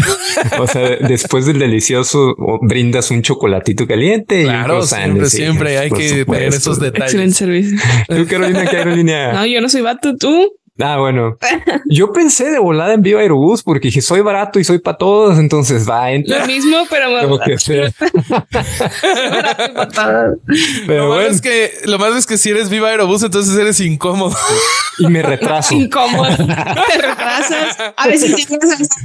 O sea, después del delicioso brindas un chocolatito caliente. Claro, siempre, siempre hay que tener esos detalles. Excelente servicio. [LAUGHS] ¿Tú, Carolina, qué aerolínea? [LAUGHS] No, yo no soy vato, tú. Ah, bueno. [LAUGHS] Yo pensé de volada en Viva Aerobús porque dije soy barato y soy para todos, entonces va. Entra. Lo mismo, pero Como que sea. [LAUGHS] pero lo bueno. es que lo más es que si eres Viva Aerobús, entonces eres incómodo y me retraso. [LAUGHS] Incómodo. Te retrasas. A veces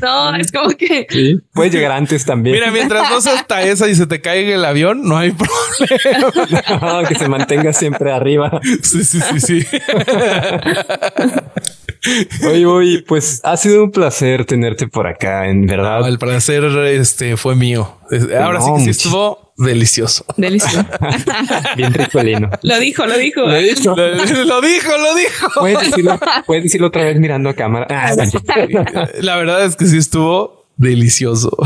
no, es como que sí, puedes llegar antes también. Mira, mientras no se hasta esa y se te caiga el avión, no hay problema. que se mantenga siempre arriba. Sí, sí, sí, sí. Oye, oye, pues ha sido un placer tenerte por acá, en verdad. el placer este fue mío. Ahora sí que sí estuvo delicioso. Delicioso. [LAUGHS] Bien ricolino. Lo dijo, lo dijo. Lo, dijo, lo dijo, lo dijo. Puedes decirlo, otra vez mirando a cámara. [LAUGHS] La verdad es que sí estuvo delicioso. [LAUGHS]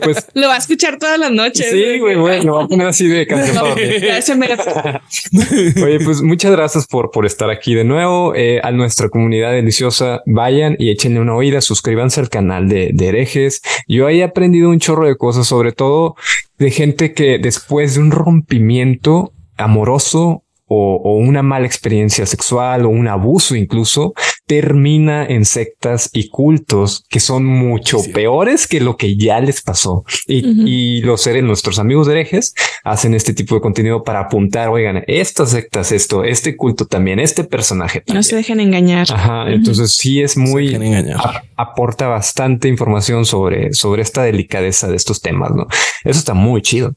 pues, lo va a escuchar todas las noches. Sí, güey, bueno, lo va a poner así de canción. [LAUGHS] [LAUGHS] Oye, pues muchas gracias por, por estar aquí de nuevo. Eh, a nuestra comunidad deliciosa, vayan y échenle una oída, suscríbanse al canal de, de herejes. Yo ahí he aprendido un chorro de cosas, sobre todo de gente que después de un rompimiento amoroso o, una mala experiencia sexual o un abuso incluso, termina en sectas y cultos que son mucho peores que lo que ya les pasó. Y, los seres, nuestros amigos herejes, hacen este tipo de contenido para apuntar, oigan, estas sectas, esto, este culto también, este personaje. No se dejen engañar. Ajá. Entonces sí es muy, aporta bastante información sobre, sobre esta delicadeza de estos temas, ¿no? Eso está muy chido.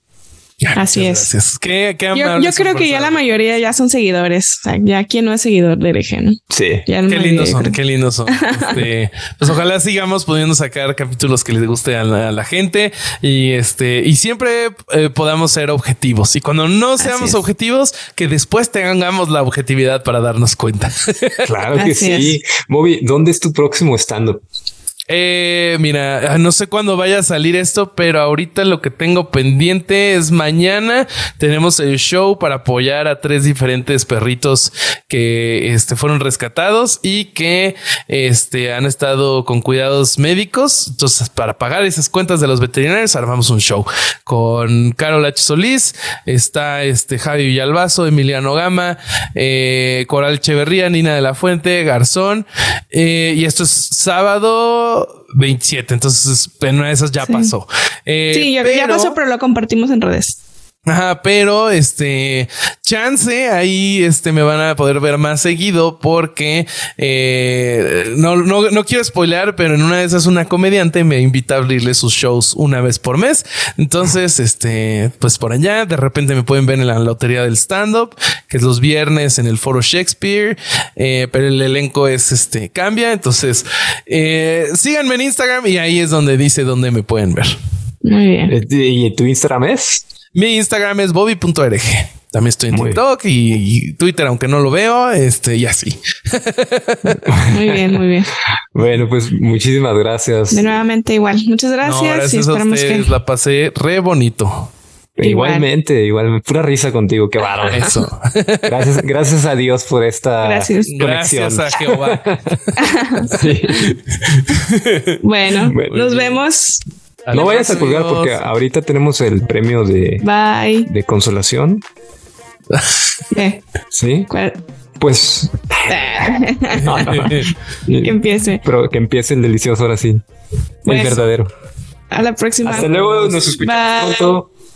Así es. yo, creo que ya la mayoría ya son seguidores. ya quien no es seguidor de hereje, Sí. qué lindos son, qué lindos son. [LAUGHS] Este, pues ojalá sigamos pudiendo sacar capítulos que les guste a la, gente y este y siempre eh, podamos ser objetivos. Y cuando no seamos objetivos, que después tengamos la objetividad para darnos cuenta. Claro que sí. Bobby, ¿dónde es tu próximo stand-up? Eh, mira, no sé cuándo vaya a salir esto, pero ahorita lo que tengo pendiente es mañana. Tenemos el show para apoyar a tres diferentes perritos que este, fueron rescatados y que este, han estado con cuidados médicos. Entonces, para pagar esas cuentas de los veterinarios, armamos un show con Carol H. Solís. Está este Javi Villalbazo, Emiliano Gama, eh, Coral Echeverría, Nina de la Fuente, Garzón. Eh, y esto es sábado 27. Entonces, en una de esas ya pasó. Eh, sí, ya, ya pasó, pero lo compartimos en redes. Ajá, pero este chance ahí este me van a poder ver más seguido porque eh, no, no, no quiero spoilear, pero en una de esas una comediante me invita a abrirle sus shows una vez por mes. Entonces, este, pues por allá de repente me pueden ver en la lotería del stand up, que es los viernes en el Foro Shakespeare, eh, pero el elenco es este cambia. Entonces, eh, síganme en Instagram y ahí es donde dice dónde me pueden ver. Muy bien. Eh, ¿Y tu Instagram es? Mi Instagram es bobby.rg. También estoy en TikTok y, Twitter, aunque no lo veo, este y así. [LAUGHS] Muy bien, muy bien. Bueno, pues muchísimas gracias. De nuevamente igual. Muchas gracias. y esperamos que la pasé re bonito. Igualmente, igual, pura risa contigo, qué bárbaro. Eso. Gracias, gracias a Dios por esta gracias. conexión. Gracias a Jehová. [LAUGHS] sí. bueno, nos vemos no vayas a colgar porque ahorita tenemos el premio de, Bye. de consolación. ¿Qué? [LAUGHS] Sí. Pues [LAUGHS] [LAUGHS] que empiece. Pero que empiece el delicioso ahora sí. el verdadero. A la próxima. Hasta luego, nos escuchamos pronto.